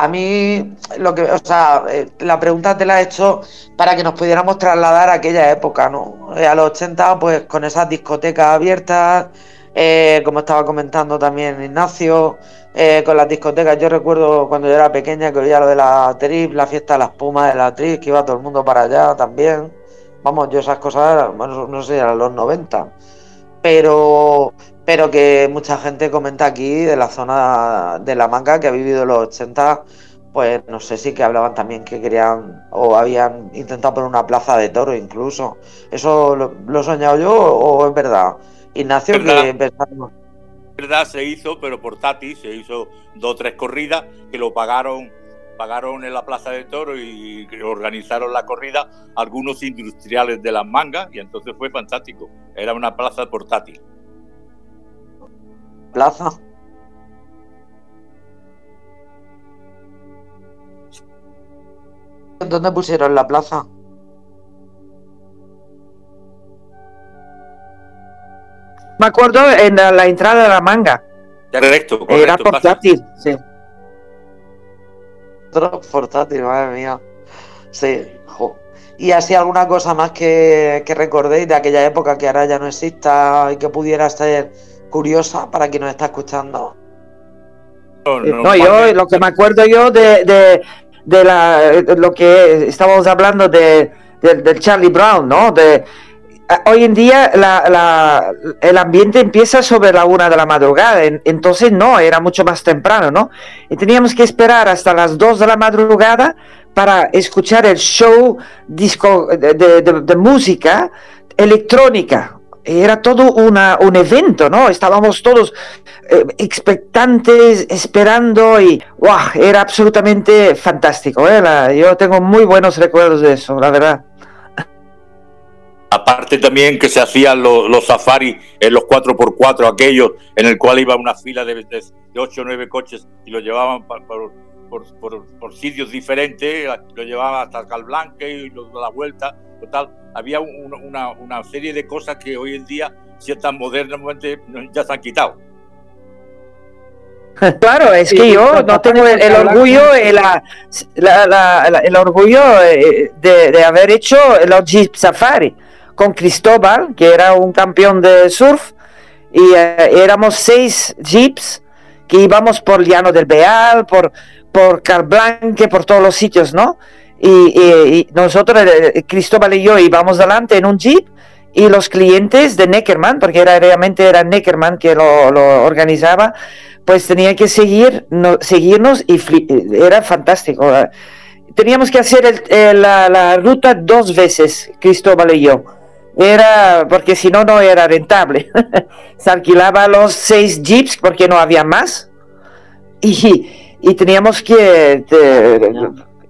A mí, lo que, o sea, eh, la pregunta te la he hecho para que nos pudiéramos trasladar a aquella época, ¿no? Eh, a los 80, pues con esas discotecas abiertas, eh, como estaba comentando también Ignacio, con las discotecas. Yo recuerdo cuando yo era pequeña que oía lo de la trip, la fiesta de las pumas de la trip, que iba todo el mundo para allá también. Vamos, yo esas cosas, bueno, no sé, eran los 90. Pero pero que mucha gente comenta aquí de la zona de la manga que ha vivido los 80, pues no sé si que hablaban también que querían o habían intentado poner una plaza de toro incluso. ¿Eso lo, he soñado yo o es verdad? Ignacio, que empezamos. verdad se hizo, pero por Tati se hizo dos o tres corridas que lo pagaron pagaron en la Plaza de Toro y organizaron la corrida algunos industriales de las mangas y entonces fue fantástico. Era una plaza portátil plaza. ¿Dónde pusieron la plaza? Me acuerdo en la, entrada de la manga. Correcto, correcto. Era portátil, sí. Portátil, madre mía. Sí, ¿Y así alguna cosa más que, que recordéis de aquella época que ahora ya no exista y que pudiera ser curiosa para quien nos está escuchando. No, yo lo que me acuerdo yo de, de, la, lo que estábamos hablando de, del Charlie Brown, ¿no? De, hoy en día la, el ambiente empieza sobre la una de la madrugada, entonces no, era mucho más temprano, ¿no? Y teníamos que esperar hasta las dos de la madrugada para escuchar el show disco de música electrónica, era todo una, un evento, ¿no? Estábamos todos eh, expectantes, esperando y ¡wow! Era absolutamente fantástico. ¿eh? yo tengo muy buenos recuerdos de eso, la verdad. Aparte también que se hacían los, los safaris en los 4x4, aquellos en el cual iba una fila de, de, 8 o 9 coches y lo llevaban por, por, por, sitios diferentes, lo llevaban hasta Calblanque y lo, la vuelta, total había una, serie de cosas que hoy en día, si están modernamente, ya se han quitado. Claro, es que yo no tengo el, orgullo, el, el orgullo de, haber hecho los Jeep Safari con Cristóbal, que era un campeón de surf, y eh, éramos seis Jeeps que íbamos por Llano del Beal, por, por Calblanque, por todos los sitios, ¿no? Y, nosotros, eh, eh, Cristóbal y yo íbamos delante en un jeep y los clientes de Neckerman, porque era realmente era Neckerman que lo, organizaba, pues tenían que seguir, seguirnos y era fantástico. Teníamos que hacer la, ruta dos veces, Cristóbal y yo. Era porque si no, no era rentable. Se alquilaba los seis jeeps porque no había más. Y, y teníamos que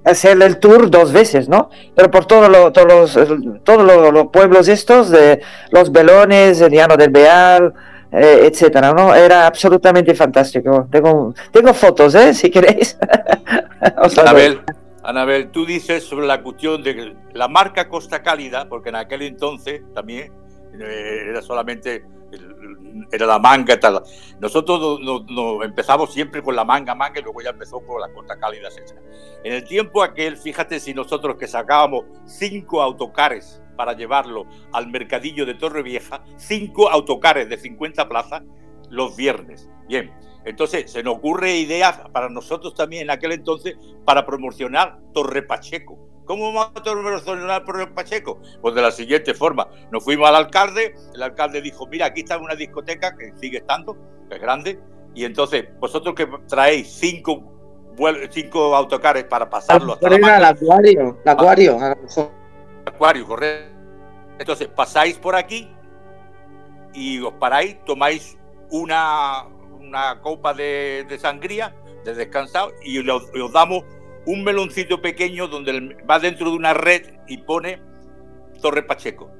hacer el tour dos veces, ¿no? Pero por todos los, todos los pueblos estos, de los Belones, el Llano del Beal, eh, etcétera, ¿no? Era absolutamente fantástico. Tengo, tengo fotos, ¿eh? Si queréis. Anabel, Anabel, tú dices sobre la cuestión de la marca Costa Cálida, porque en aquel entonces también eh, era solamente era la manga tal. Nosotros nos, empezamos siempre con la manga, manga, y luego ya empezó con la costa cálida, etc. En el tiempo aquel, fíjate si nosotros que sacábamos cinco autocares para llevarlo al mercadillo de Torrevieja, cinco autocares de 50 plazas los viernes. Bien, entonces se nos ocurre ideas para nosotros también en aquel entonces para promocionar Torre Pacheco ¿Cómo mató el por Pacheco? Pues de la siguiente forma. Nos fuimos al alcalde, el alcalde dijo, mira, aquí está una discoteca que sigue estando, que es grande, y entonces vosotros que traéis cinco, cinco autocares para pasarlo hasta la el acuario, el acuario, acuario, correcto. Entonces pasáis por aquí y os paráis, tomáis una, una copa de, sangría, de descansado, y os, damos un meloncito pequeño donde va dentro de una red y pone Torre Pacheco.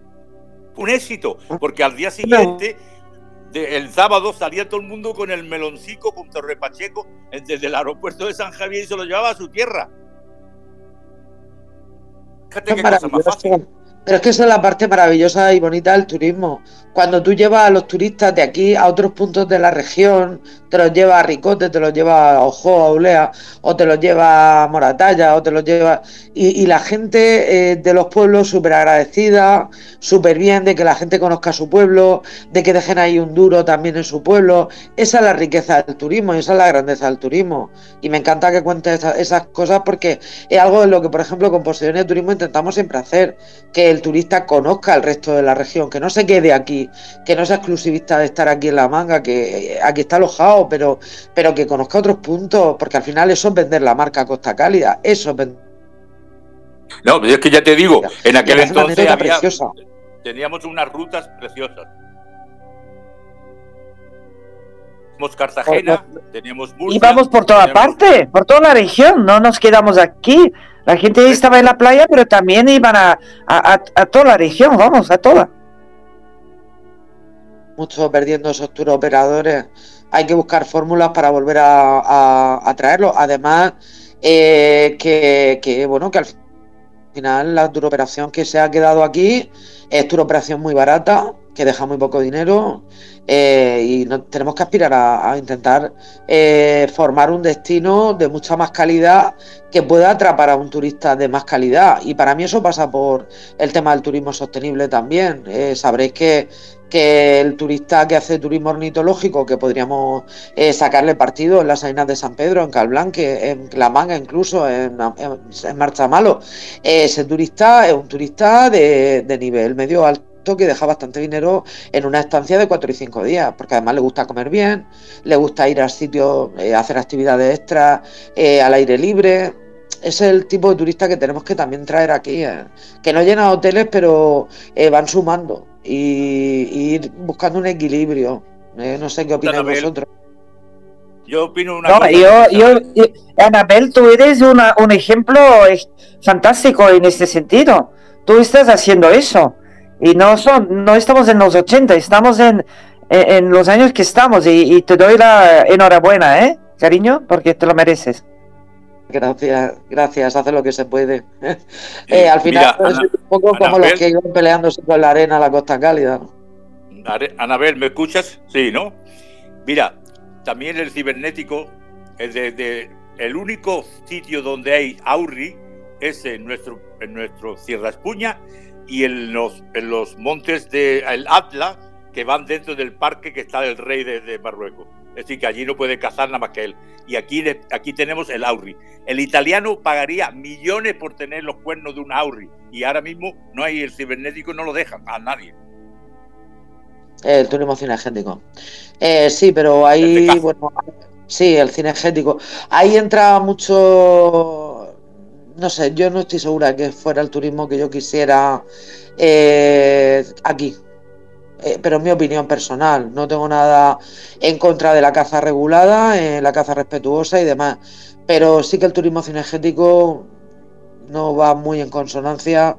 Un éxito, porque al día siguiente, el sábado, salía todo el mundo con el meloncito con Torre Pacheco desde el aeropuerto de San Javier y se lo llevaba a su tierra. Fíjate qué cosa más fácil. Pero es que esa es la parte maravillosa y bonita del turismo. Cuando tú llevas a los turistas de aquí a otros puntos de la región, te los llevas a Ricote, te los llevas a Ojo, a Ulea, o te los llevas a Moratalla, o te los llevas... Y, la gente eh, de los pueblos súper agradecida, súper bien de que la gente conozca su pueblo, de que dejen ahí un duro también en su pueblo. Esa es la riqueza del turismo esa es la grandeza del turismo. Y me encanta que cuentes esas, cosas porque es algo de lo que, por ejemplo, con Posiciones de Turismo intentamos siempre hacer, que el turista conozca el resto de la región, que no se quede aquí, que no sea exclusivista de estar aquí en la manga, que eh, aquí está alojado, pero, pero que conozca otros puntos, porque al final eso es vender la marca Costa Cálida, eso es vender. No, es que ya te digo, en aquel entonces teníamos unas rutas preciosas. Teníamos Cartagena, teníamos Y Íbamos por toda parte, por toda la región, no nos quedamos aquí. La gente estaba en la playa, pero también iban a, a, toda la región, vamos, a toda. Mucho perdiendo esos tour operadores. Hay que buscar fórmulas para volver a, a traerlos. Además, eh, que, bueno, que al final la tour operación que se ha quedado aquí es tour operación muy barata, que deja muy poco dinero eh, y no, tenemos que aspirar a, intentar eh, formar un destino de mucha más calidad que pueda atrapar a un turista de más calidad. Y para mí eso pasa por el tema del turismo sostenible también. Sabréis que, que, el turista que hace turismo ornitológico, que podríamos sacarle partido en las Salinas de San Pedro, en Calblanque, en La Manga, incluso en, en, Marcha Malo, ese turista es un turista de, nivel medio alto que deja bastante dinero en una estancia de 4 y 5 días, porque además le gusta comer bien, le gusta ir al sitio, eh, hacer actividades extras eh, al aire libre. Es el tipo de turista que tenemos que también traer aquí, eh, que no llena hoteles, pero van sumando y, ir buscando un equilibrio. no sé qué opináis vosotros. Yo opino una cosa. Yo, Anabel, tú eres un ejemplo fantástico en este sentido. Tú estás haciendo eso. Y no son, no estamos en los 80, estamos en, en, los años que estamos y, te doy la enhorabuena, ¿eh? Cariño, porque te lo mereces. Gracias, gracias, hace lo que se puede. eh, al final es un poco como los que iban peleándose con la arena a la costa cálida. Anabel, ¿me escuchas? Sí, ¿no? Mira, también el cibernético, el, de, el único sitio donde hay Aurri es en nuestro, en nuestro Sierra Espuña y en los, en los montes del Atlas que van dentro del parque que está el rey de, Marruecos. Es decir, que allí no puede cazar nada más que él. Y aquí, aquí tenemos el Auri. El italiano pagaría millones por tener los cuernos de un Auri. Y ahora mismo no hay el cibernético, no lo dejan a nadie. El turismo cinegético. Eh, sí, pero ahí, bueno, sí, el cinegético. Ahí entra mucho no sé, yo no estoy segura que fuera el turismo que yo quisiera eh, aquí. Eh, pero es mi opinión personal. No tengo nada en contra de la caza regulada, eh, la caza respetuosa y demás. Pero sí que el turismo cinegético no va muy en consonancia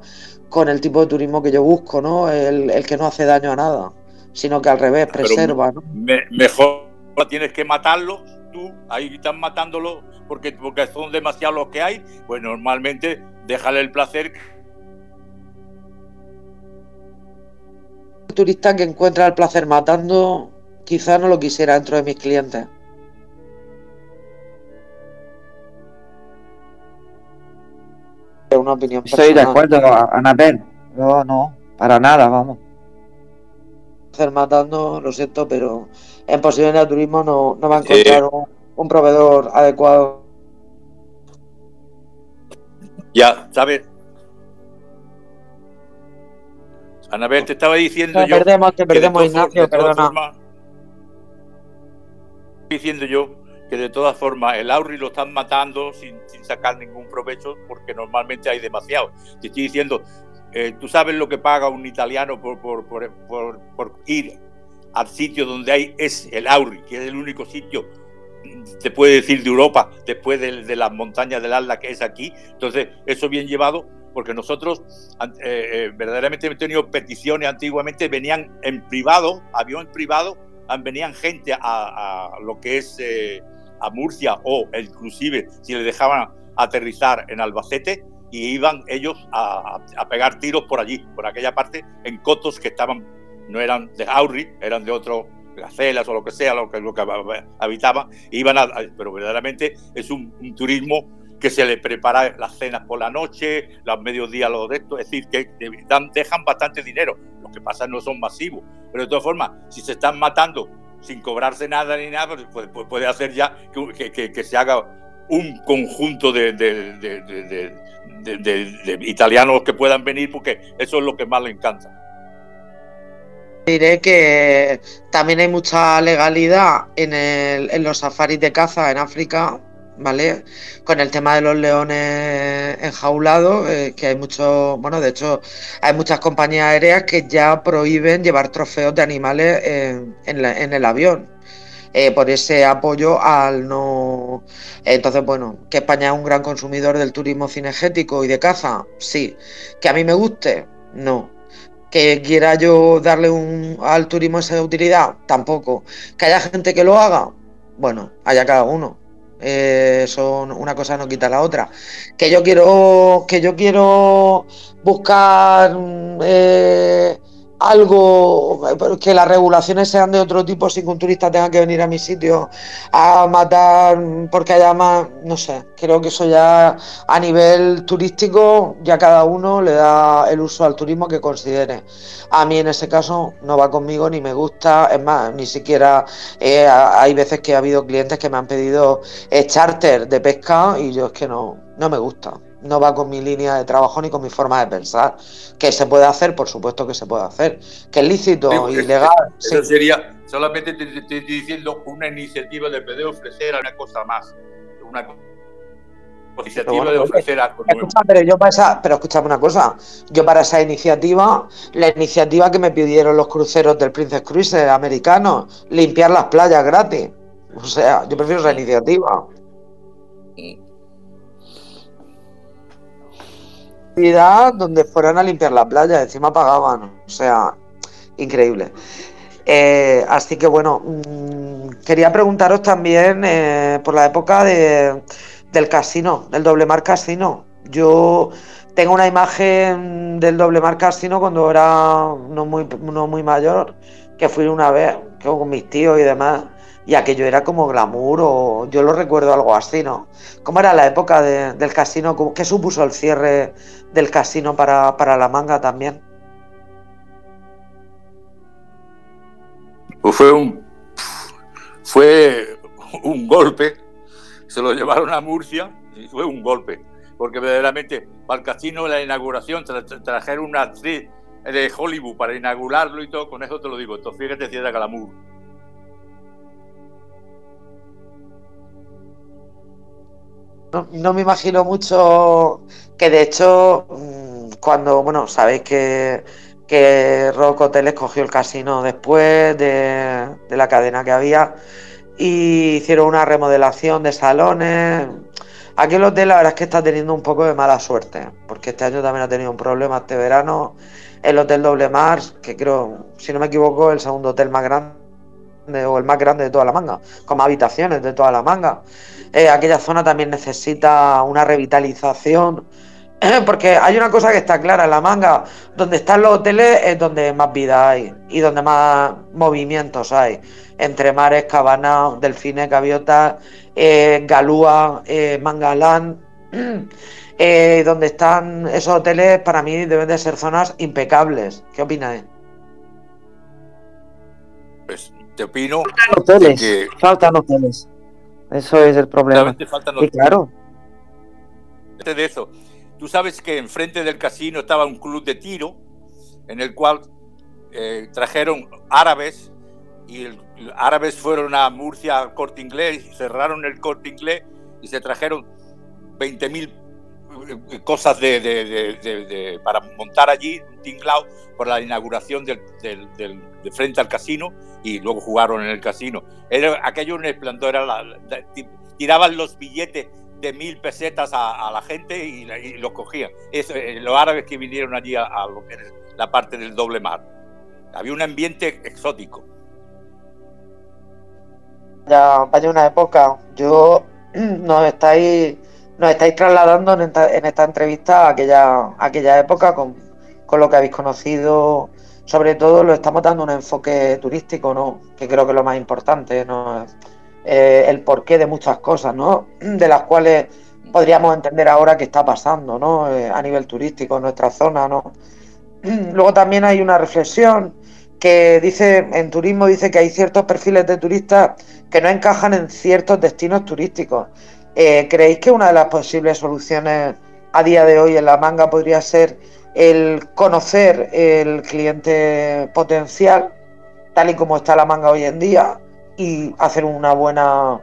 con el tipo de turismo que yo busco, ¿no? El, que no hace daño a nada, sino que al revés, preserva, ¿no? mejor tienes que matarlo, tú ahí están matándolo porque, porque son demasiados los que hay, pues normalmente déjale el placer. Turista que encuentra el placer matando, quizás no lo quisiera dentro de mis clientes. Es una opinión Estoy de acuerdo, Anabel. No, no, para nada, vamos. Hacer matando, lo siento, pero en posibilidad de turismo no, no va a encontrar un proveedor adecuado ya, ¿sabes? Anabel, te estaba diciendo yo. Perdemos, te perdemos, Ignacio, perdona. Diciendo yo que de todas formas el Auri lo están matando sin, sacar ningún provecho porque normalmente hay demasiado. Te estoy diciendo, eh, tú sabes lo que paga un italiano por, por, por, por ir al sitio donde hay es el Auri, que es el único sitio, se puede decir, de Europa, después de, las montañas del Atlas que es aquí. Entonces, eso bien llevado, porque nosotros eh, eh, verdaderamente hemos tenido peticiones antiguamente, venían en privado, avión privado, venían gente a, lo que es eh, a Murcia o inclusive si le dejaban aterrizar en Albacete y iban ellos a, pegar tiros por allí, por aquella parte, en cotos que estaban, no eran de Auri, eran de otro gacelas o lo que sea, lo que, lo que habitaban, iban a, pero verdaderamente es un, turismo que se le prepara las cenas por la noche, los mediodías, los de esto, es decir, que dejan bastante dinero. Lo que pasa no son masivos, pero de todas formas, si se están matando sin cobrarse nada ni nada, pues, pues puede hacer ya que, se haga un conjunto de, italianos que puedan venir, porque eso es lo que más le encanta. Diré que también hay mucha legalidad en los safaris de caza en África, ¿vale? Con el tema de los leones enjaulados, eh, que hay muchos, bueno, de hecho, hay muchas compañías aéreas que ya prohíben llevar trofeos de animales en, el avión. Eh, por ese apoyo al no. Entonces, bueno, que España es un gran consumidor del turismo cinegético y de caza, sí. Que a mí me guste, no. Que quiera yo darle un, al turismo esa utilidad, tampoco. Que haya gente que lo haga, bueno, haya cada uno. Eh, son una cosa no quita la otra. Que yo quiero, que yo quiero buscar eh, algo, que las regulaciones sean de otro tipo sin que un turista tenga que venir a mi sitio a matar porque haya más, no sé, creo que eso ya a nivel turístico ya cada uno le da el uso al turismo que considere. A mí en ese caso no va conmigo ni me gusta, es más, ni siquiera eh, hay veces que ha habido clientes que me han pedido charter de pesca y yo es que no, no me gusta no va con mi línea de trabajo ni con mi forma de pensar. Que se puede hacer, por supuesto que se puede hacer. Que es lícito, y ilegal. Eso sería, solamente te, estoy diciendo una iniciativa de poder ofrecer una cosa más. Una iniciativa de ofrecer algo pero yo para esa, pero escúchame una cosa, yo para esa iniciativa, la iniciativa que me pidieron los cruceros del Princess Cruises americanos, limpiar las playas gratis. O sea, yo prefiero esa iniciativa. Donde fueran a limpiar la playa, encima pagaban, o sea, increíble. Eh, así que bueno, mm, quería preguntaros también eh, por la época de, del casino, del doble mar casino. Yo tengo una imagen del doble mar casino cuando era no muy, no muy mayor, que fui una vez con mis tíos y demás y aquello era como glamour o yo lo recuerdo algo así, ¿no? ¿Cómo era la época del casino? ¿Qué supuso el cierre del casino para, la manga también? Pues fue un fue un golpe, se lo llevaron a Murcia y fue un golpe, porque verdaderamente para el casino la inauguración trajeron una actriz de Hollywood para inaugurarlo y todo, con eso te lo digo, entonces fíjate si era glamour. No, me imagino mucho que de hecho mm, cuando, bueno, sabéis que, que Rock Hotel escogió el casino después de, la cadena que había y hicieron una remodelación de salones. Aquí el hotel la verdad es que está teniendo un poco de mala suerte, porque este año también ha tenido un problema este verano. El Hotel Doble Mars, que creo, si no me equivoco, el segundo hotel más grande o el más grande de toda la manga, con habitaciones de toda la manga. Eh, aquella zona también necesita una revitalización. Porque hay una cosa que está clara, en la manga, donde están los hoteles es donde más vida hay y donde más movimientos hay. Entre mares, cabanas, delfines, gaviotas, eh, galúa, eh, mangalán. Eh, donde están esos hoteles, para mí deben de ser zonas impecables. ¿Qué opináis? Pues te opino. Faltan hoteles. Que... Faltan hoteles. Eso es el problema. Los... claro. De eso, tú sabes que enfrente del casino estaba un club de tiro en el cual eh, trajeron árabes y el, árabes fueron a Murcia al corte inglés, cerraron el corte inglés y se trajeron 20.000 eh, cosas de, para montar allí un tinglao por la inauguración del, de frente al casino y luego jugaron en el casino. Era aquello un esplendor, era tiraban los billetes de mil pesetas a, la gente y, los cogían. Eso, eh, los árabes que vinieron allí a, la parte del doble mar. Había un ambiente exótico. Ya vaya una época. Yo nos estáis nos estáis trasladando en esta, entrevista a aquella, aquella época con, lo que habéis conocido. Sobre todo lo estamos dando un enfoque turístico, ¿no? Que creo que es lo más importante, ¿no? Eh, el porqué de muchas cosas, ¿no? De las cuales podríamos entender ahora qué está pasando, ¿no? Eh, a nivel turístico en nuestra zona, ¿no? Luego también hay una reflexión que dice, en turismo dice que hay ciertos perfiles de turistas que no encajan en ciertos destinos turísticos. Eh, ¿Creéis que una de las posibles soluciones a día de hoy en la manga podría ser el conocer el cliente potencial, tal y como está la manga hoy en día, y hacer una buena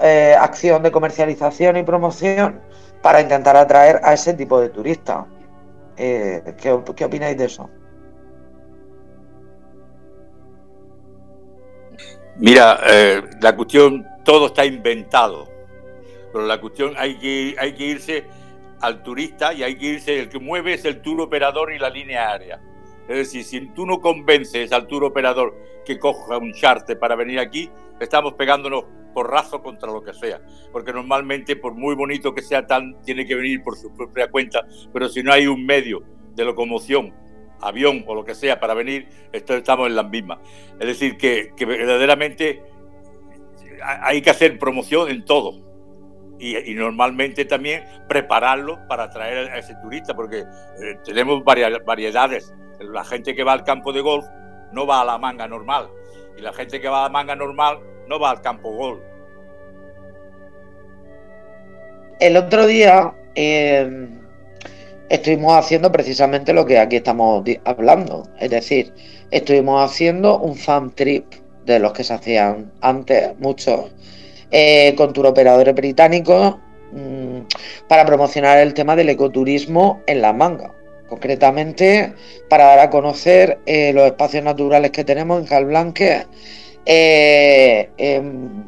eh, acción de comercialización y promoción para intentar atraer a ese tipo de turistas? Eh, ¿qué, ¿Qué opináis de eso? Mira, la cuestión, todo está inventado pero la cuestión hay que, hay que irse al turista y hay que irse, el que mueve es el tour operador y la línea aérea. Es decir, si tú no convences al tour operador que coja un charter para venir aquí, estamos pegándonos porrazo contra lo que sea. Porque normalmente, por muy bonito que sea, tan, tiene que venir por su propia cuenta, pero si no hay un medio de locomoción, avión o lo que sea para venir, estamos en la misma. Es decir, que verdaderamente hay que hacer promoción en todo y, normalmente también prepararlo para atraer a ese turista, porque eh, tenemos varias variedades. La gente que va al campo de golf no va a la manga normal, y la gente que va a la manga normal no va al campo golf. El otro día em, estuvimos haciendo precisamente lo que aquí estamos hablando, es decir, estuvimos haciendo un fan trip de los que se hacían antes, muchos eh, con turoperadores británicos mm, para promocionar el tema del ecoturismo en la manga. Concretamente, para dar a conocer eh, los espacios naturales que tenemos en Calblanque. Eh, em,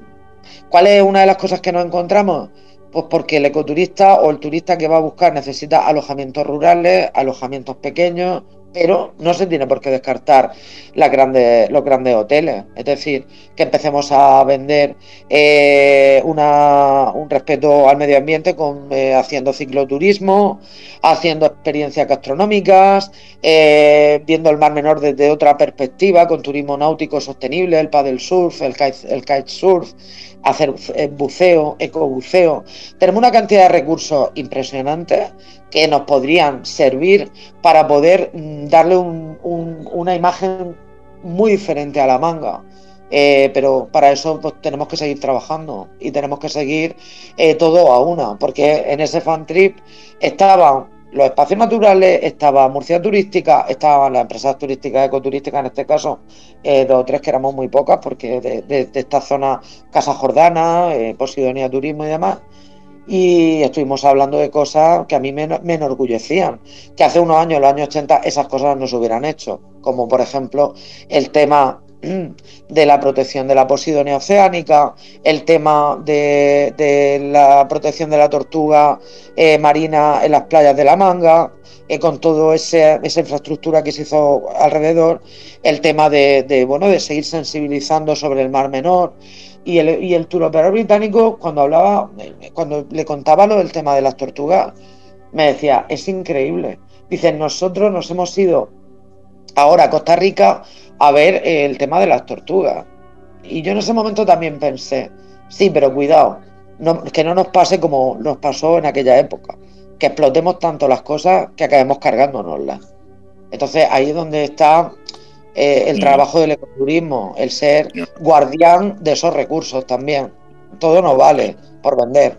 ¿Cuál es una de las cosas que nos encontramos? Pues porque el ecoturista o el turista que va a buscar necesita alojamientos rurales, alojamientos pequeños, pero no se tiene por qué descartar los grandes hoteles. Es decir, que empecemos a vender eh, un respeto al medio ambiente con, eh, haciendo cicloturismo, haciendo experiencias gastronómicas, eh, viendo el Mar Menor desde otra perspectiva, con turismo náutico sostenible, el paddle surf, el kite hacer buceo, ecobuceo. Tenemos una cantidad de recursos impresionantes que nos podrían servir para poder mm, darle una imagen muy diferente a la manga. Eh, pero para eso pues, tenemos que seguir trabajando y tenemos que seguir eh, todo a una, porque en ese fan trip estaban los espacios naturales, estaba Murcia Turística, estaban las empresas turísticas, ecoturísticas en este caso, eh, dos o tres que éramos muy pocas, porque de, esta zona, Casa Jordana, Posidonia Turismo y demás, y estuvimos hablando de cosas que a mí me, enorgullecían, que hace unos años, los años 80, esas cosas no se hubieran hecho, como por ejemplo el tema de la protección de la posidonia oceánica, el tema de, la protección de la tortuga eh, marina en las playas de la Manga, eh, con toda esa infraestructura que se hizo alrededor, el tema de, de, bueno, de seguir sensibilizando sobre el Mar Menor, y el, y el turoperador británico, cuando hablaba, cuando le contaba lo del tema de las tortugas, me decía, es increíble. Dice, nosotros nos hemos ido ahora a Costa Rica a ver el tema de las tortugas. Y yo en ese momento también pensé, sí, pero cuidado, que no nos pase como nos pasó en aquella época, que explotemos tanto las cosas que acabemos cargándonoslas. Entonces ahí es donde está eh, el trabajo del ecoturismo, el ser guardián de esos recursos también. Todo no vale por vender.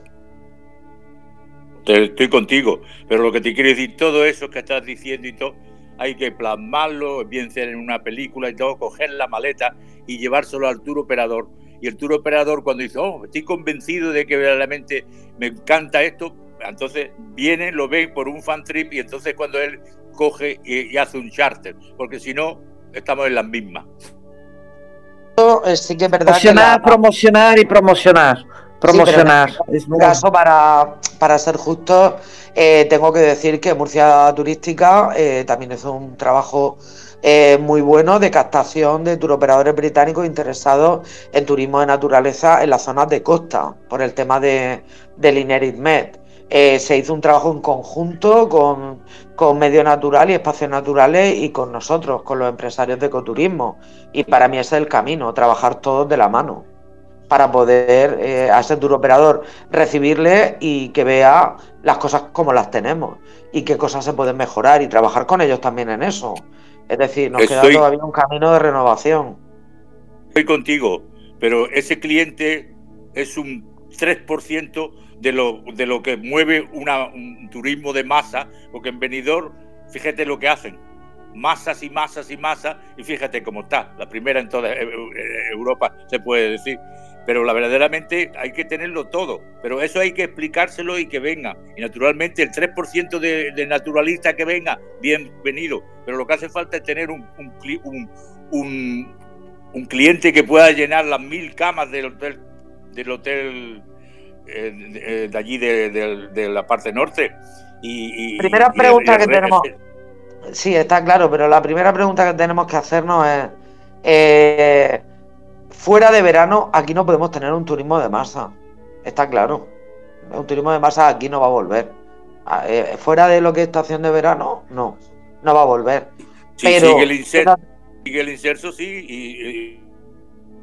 Estoy contigo, pero lo que te quiero decir, todo eso que estás diciendo y todo, hay que plasmarlo, bien ser en una película y todo, coger la maleta y llevárselo al tour operador. Y el tour operador cuando dice, oh, estoy convencido de que verdaderamente me encanta esto, entonces vienen, lo ven por un fan trip y entonces cuando él coge y, hace un charter, porque si no, estamos en las mismas. Sí que es verdad promocionar, promocionar y promocionar. Promocionar. en un caso, para, para ser justo, eh, tengo que decir que Murcia Turística eh, también es un trabajo eh, muy bueno de captación de turoperadores británicos interesados en turismo de naturaleza en las zonas de costa, por el tema de, del Inerit Med. Se hizo un trabajo en conjunto con, con medio natural y espacios naturales y con nosotros, con los empresarios de ecoturismo. Y para mí ese es el camino, trabajar todos de la mano para poder eh, a ese turoperador recibirle y que vea las cosas como las tenemos y qué cosas se pueden mejorar y trabajar con ellos también en eso. Es decir, nos queda todavía un camino de renovación. Estoy contigo, pero ese cliente es un 3% de lo, de lo que mueve un turismo de masa, porque en Benidorm, fíjate lo que hacen, masas y masas y masas, y fíjate cómo está, la primera en toda Europa, se puede decir pero la verdaderamente hay que tenerlo todo, pero eso hay que explicárselo y que venga. Y naturalmente el 3% de, de naturalistas que venga, bienvenido, pero lo que hace falta es tener un, un, un, cliente que pueda llenar las mil camas del hotel, del hotel eh, de, allí de, la parte norte. Y, primera pregunta que tenemos. Sí, está claro, pero la primera pregunta que tenemos que hacernos es. Eh, Fuera de verano, aquí no podemos tener un turismo de masa. Está claro. Un turismo de masa aquí no va a volver. Ah, eh, fuera de lo que es estación de verano, no. No va a volver. Pero, sigue el inserso, sigue el inserso sí. Y,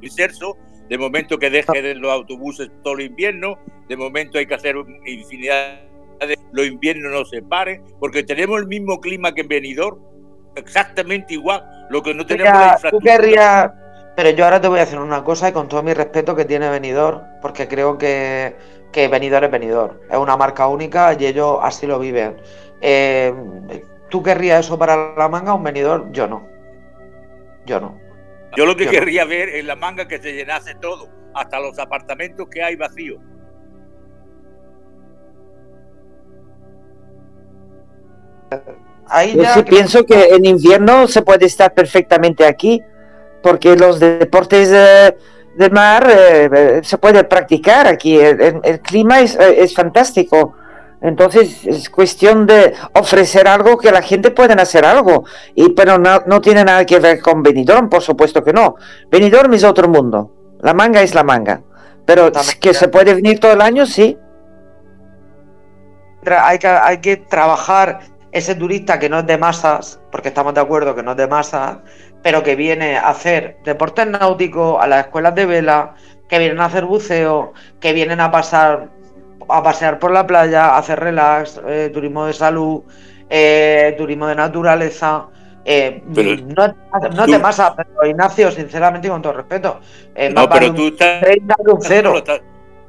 inserso, de momento que deje de los autobuses todo el invierno, de momento hay que hacer infinidad de los inviernos no se paren, porque tenemos el mismo clima que en Benidorm, exactamente igual, lo que no tenemos la infraestructura. Pero yo ahora te voy a decir una cosa y con todo mi respeto que tiene Venidor, porque creo que, que Venidor es Venidor. Es una marca única y ellos así lo viven. Eh, ¿Tú querrías eso para la manga, un Venidor? Yo no. Yo no. Yo lo que querría ver es la manga que se llenase todo, hasta los apartamentos que hay vacíos. Ahí Yo sí pienso que en invierno se puede estar perfectamente aquí porque los deportes eh, de mar eh, eh, se puede practicar aquí, el, clima es, fantástico. Entonces es cuestión de ofrecer algo que la gente pueda hacer algo. Y, pero no, tiene nada que ver con Benidorm, por supuesto que no. Benidorm es otro mundo. La manga es la manga. Pero que se puede venir todo el año, sí. Hay que, hay que trabajar ese turista que no es de masas, porque estamos de acuerdo que no es de masas, pero que viene a hacer deportes náuticos, a las escuelas de vela, que vienen a hacer buceo, que vienen a pasar a pasear por la playa, a hacer relax, eh, turismo de salud, eh, turismo de naturaleza. Eh, no, te pasa, pero Ignacio, sinceramente y con todo respeto. no, pero tú estás,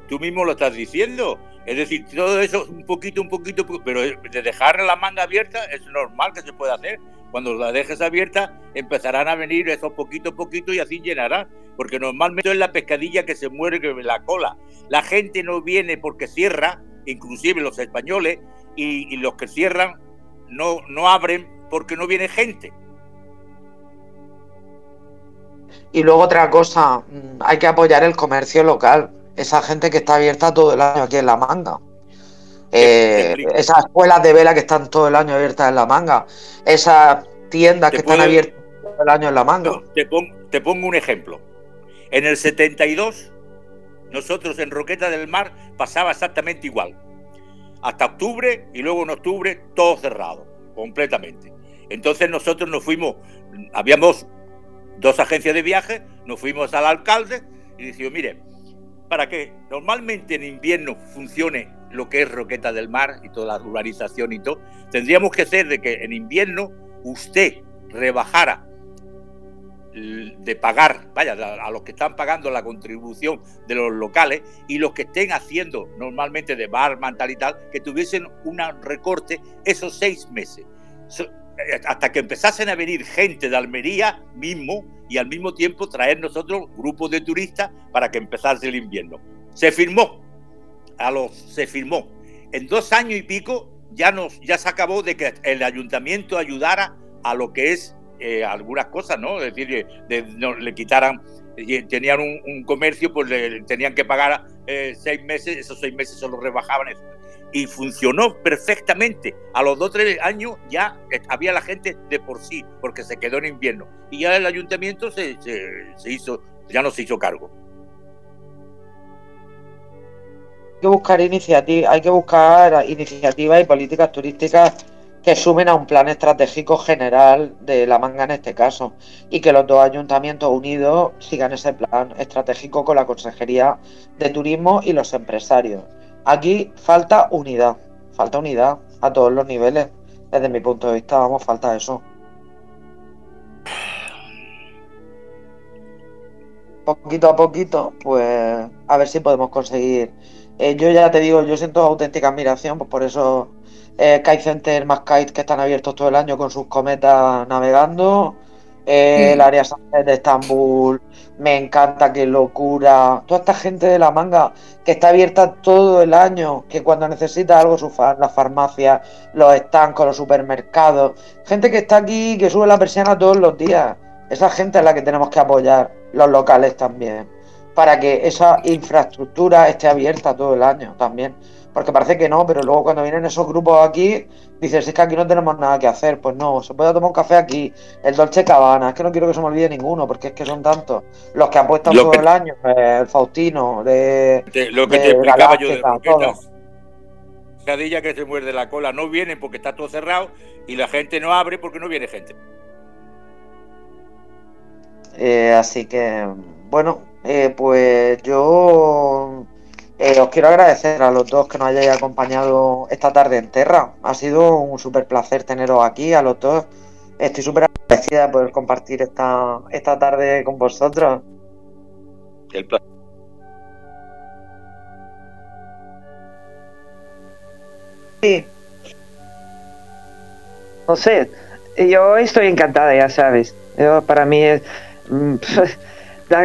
tú mismo lo estás diciendo. Es decir, todo eso un poquito, un poquito, pero de dejar la manga abierta es normal que se pueda hacer. Cuando la dejes abierta, empezarán a venir esos poquito a poquito y así llenará. Porque normalmente es la pescadilla que se muere que la cola. La gente no viene porque cierra, inclusive los españoles, y, los que cierran no, no abren porque no viene gente. Y luego otra cosa, mm, hay que apoyar el comercio local. Esa gente que está abierta todo el año aquí en la manga. Eh, esas escuelas de vela que están todo el año abiertas en la manga, esas tiendas que están abiertas todo el año en la manga. Te, te pongo un ejemplo. En el 72, nosotros en Roqueta del Mar pasaba exactamente igual. Hasta octubre y luego en octubre todo cerrado, completamente. Entonces nosotros nos fuimos, habíamos dos agencias de viaje, nos fuimos al alcalde y dijimos, mire, para que normalmente en invierno funcione lo que es Roqueta del Mar y toda la urbanización y todo, tendríamos que ser de que en invierno usted rebajara de pagar, vaya, a los que están pagando la contribución de los locales y los que estén haciendo normalmente de barman tal y tal, que tuviesen un recorte esos seis meses. Eh, hasta que empezasen a venir gente de Almería mismo y al mismo tiempo traer nosotros grupos de turistas para que empezase el invierno. Se firmó, a los, se firmó. en dos años y pico ya, nos, ya se acabó de que el ayuntamiento ayudara a lo que es eh, algunas cosas, ¿no? Es decir, de, no, le quitaran, tenían un, comercio, pues le, tenían que pagar eh, seis meses, esos seis meses se los rebajaban. Y funcionó perfectamente. A los dos tres años ya había la gente de por sí, porque se quedó en invierno. Y ya el ayuntamiento se, se hizo, ya no se hizo cargo. Hay que buscar iniciativas y políticas turísticas que sumen a un plan estratégico general de La Manga en este caso y que los dos ayuntamientos unidos sigan ese plan estratégico con la Consejería de Turismo y los empresarios. Aquí falta unidad, falta unidad a todos los niveles. Desde mi punto de vista, vamos, falta eso. Poquito a poquito, pues a ver si podemos conseguir eh, yo ya te digo, yo siento auténtica admiración, pues por eso eh, Kite Center más Kite que están abiertos todo el año con sus cometas navegando. Eh, el área de Estambul, me encanta, qué locura. Toda esta gente de la manga que está abierta todo el año, que cuando necesita algo, su las farmacias, los estancos, los supermercados, gente que está aquí, que sube la persiana todos los días. Esa gente es la que tenemos que apoyar, los locales también para que esa infraestructura esté abierta todo el año también. Porque parece que no, pero luego cuando vienen esos grupos aquí, dices, es que aquí no tenemos nada que hacer. Pues no, se puede tomar un café aquí, el Dolce Cabana, es que no quiero que se me olvide ninguno, porque es que son tantos. Los que apuestan todo el año, el Faustino, de. lo que te explicaba yo de Cadilla que se muerde la cola, no vienen porque está todo cerrado y la gente no abre porque no viene gente. Eh, así que, bueno, eh, pues yo eh, os quiero agradecer a los dos que nos hayáis acompañado esta tarde en Terra. Ha sido un súper placer teneros aquí, a los dos. Estoy súper agradecida de poder compartir esta, esta tarde con vosotros. El placer. Sí. No sé, yo estoy encantada, ya sabes. Yo, para mí es...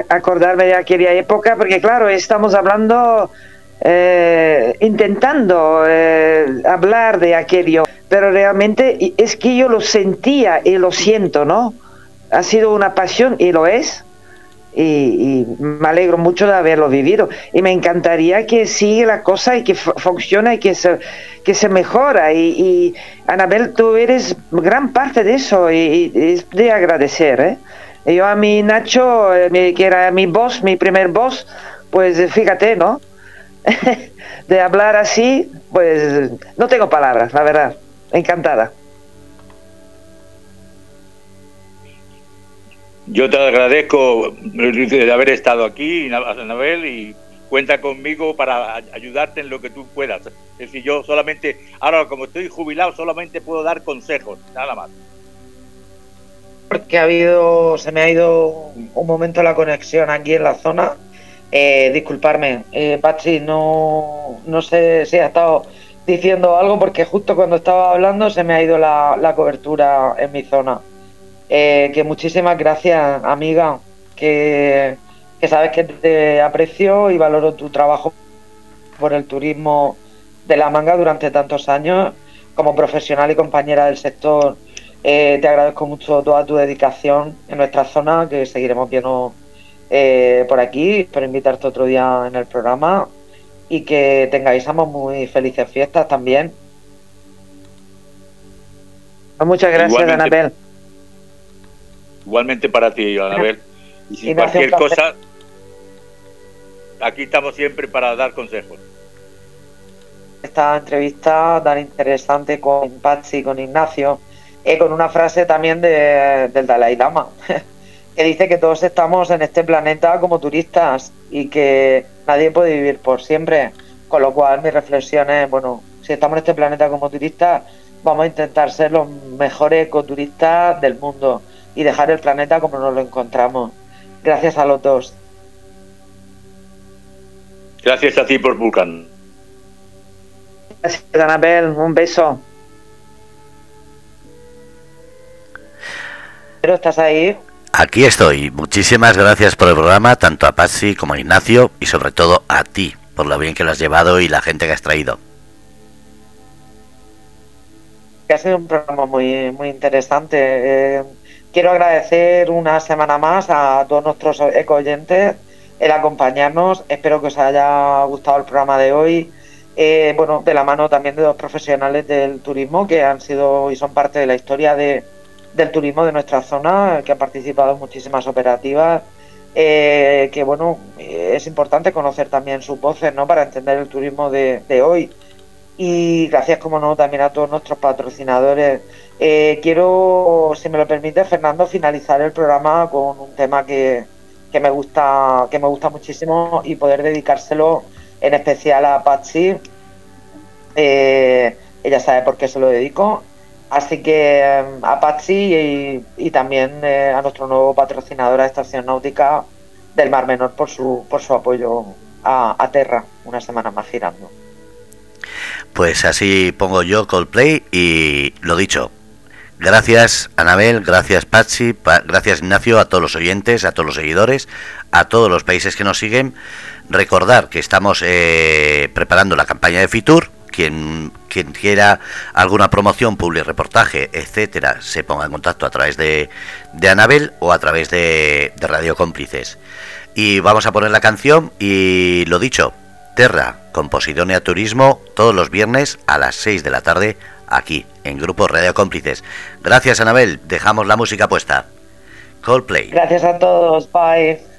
Acordarme de aquella época, porque claro, estamos hablando, eh, intentando eh, hablar de aquello, pero realmente es que yo lo sentía y lo siento, ¿no? Ha sido una pasión y lo es. Y, me alegro mucho de haberlo vivido y me encantaría que siga la cosa y que funcione y que se, que se mejora y, y Anabel tú eres gran parte de eso y, y es de agradecer ¿eh? Yo a mi Nacho, eh, que era mi voz, mi primer voz, pues eh, fíjate, ¿no? de hablar así, pues no tengo palabras, la verdad. Encantada. Yo te agradezco de haber estado aquí, Anabel, y cuenta conmigo para ayudarte en lo que tú puedas. Es decir, yo solamente, ahora como estoy jubilado, solamente puedo dar consejos, nada más porque ha habido, se me ha ido un momento la conexión aquí en la zona. Eh, disculparme, eh, Pachi, no, no sé si ha estado diciendo algo porque justo cuando estaba hablando se me ha ido la, cobertura en mi zona. Eh, que muchísimas gracias, amiga, que, que sabes que te aprecio y valoro tu trabajo por el turismo de la manga durante tantos años como profesional y compañera del sector eh, te agradezco mucho toda tu dedicación en nuestra zona, que seguiremos viendo eh, por aquí. Espero invitarte otro día en el programa y que tengáis muy felices fiestas también. Muchas gracias, Anabel. Igualmente para ti, Anabel. Y si cualquier cosa, aquí estamos siempre para dar consejos. Esta entrevista tan interesante con Patsy y con Ignacio eh, con una frase también de, del Dalai Lama, que dice que todos estamos en este planeta como turistas y que nadie puede vivir por siempre. Con lo cual mi reflexión es, bueno, si estamos en este planeta como turistas, vamos a intentar ser los mejores ecoturistas del mundo y dejar el planeta como nos lo encontramos. Gracias a los dos. Gracias a ti por Vulcan. Gracias, Anabel. Un beso. Pero estás ahí. Aquí estoy. Muchísimas gracias por el programa, tanto a Patsy como a Ignacio y sobre todo a ti, por lo bien que lo has llevado y la gente que has traído. ha sido un programa muy, muy interesante. Eh, quiero agradecer una semana más a todos nuestros eco oyentes el acompañarnos. Espero que os haya gustado el programa de hoy. Eh, bueno, de la mano también de dos profesionales del turismo que han sido y son parte de la historia de, del turismo de nuestra zona, que han participado en muchísimas operativas. Eh, que bueno, es importante conocer también sus voces, ¿no? Para entender el turismo de, hoy. Y gracias, como no, también a todos nuestros patrocinadores. Eh, quiero, si me lo permite, Fernando, finalizar el programa con un tema que, que me gusta, que me gusta muchísimo y poder dedicárselo en especial a Patsy. Eh, ella sabe por qué se lo dedico. Así que eh, a Patsy y, también eh, a nuestro nuevo patrocinador a Estación Náutica del Mar Menor por su, por su apoyo a, a Terra, una semana más girando. Pues así pongo yo Coldplay y lo dicho, Gracias Anabel, gracias Patsy, gracias Ignacio, a todos los oyentes, a todos los seguidores, a todos los países que nos siguen. Recordar que estamos eh, preparando la campaña de Fitur. Quien, quien quiera alguna promoción, public reportaje, etcétera, se ponga en contacto a través de, de Anabel o a través de, de Radio Cómplices. Y vamos a poner la canción y lo dicho, Terra, con Posidonia Turismo, todos los viernes a las 6 de la tarde aquí, en Grupo Radio Cómplices. Gracias, Anabel. Dejamos la música puesta. Coldplay. Gracias a todos. Bye.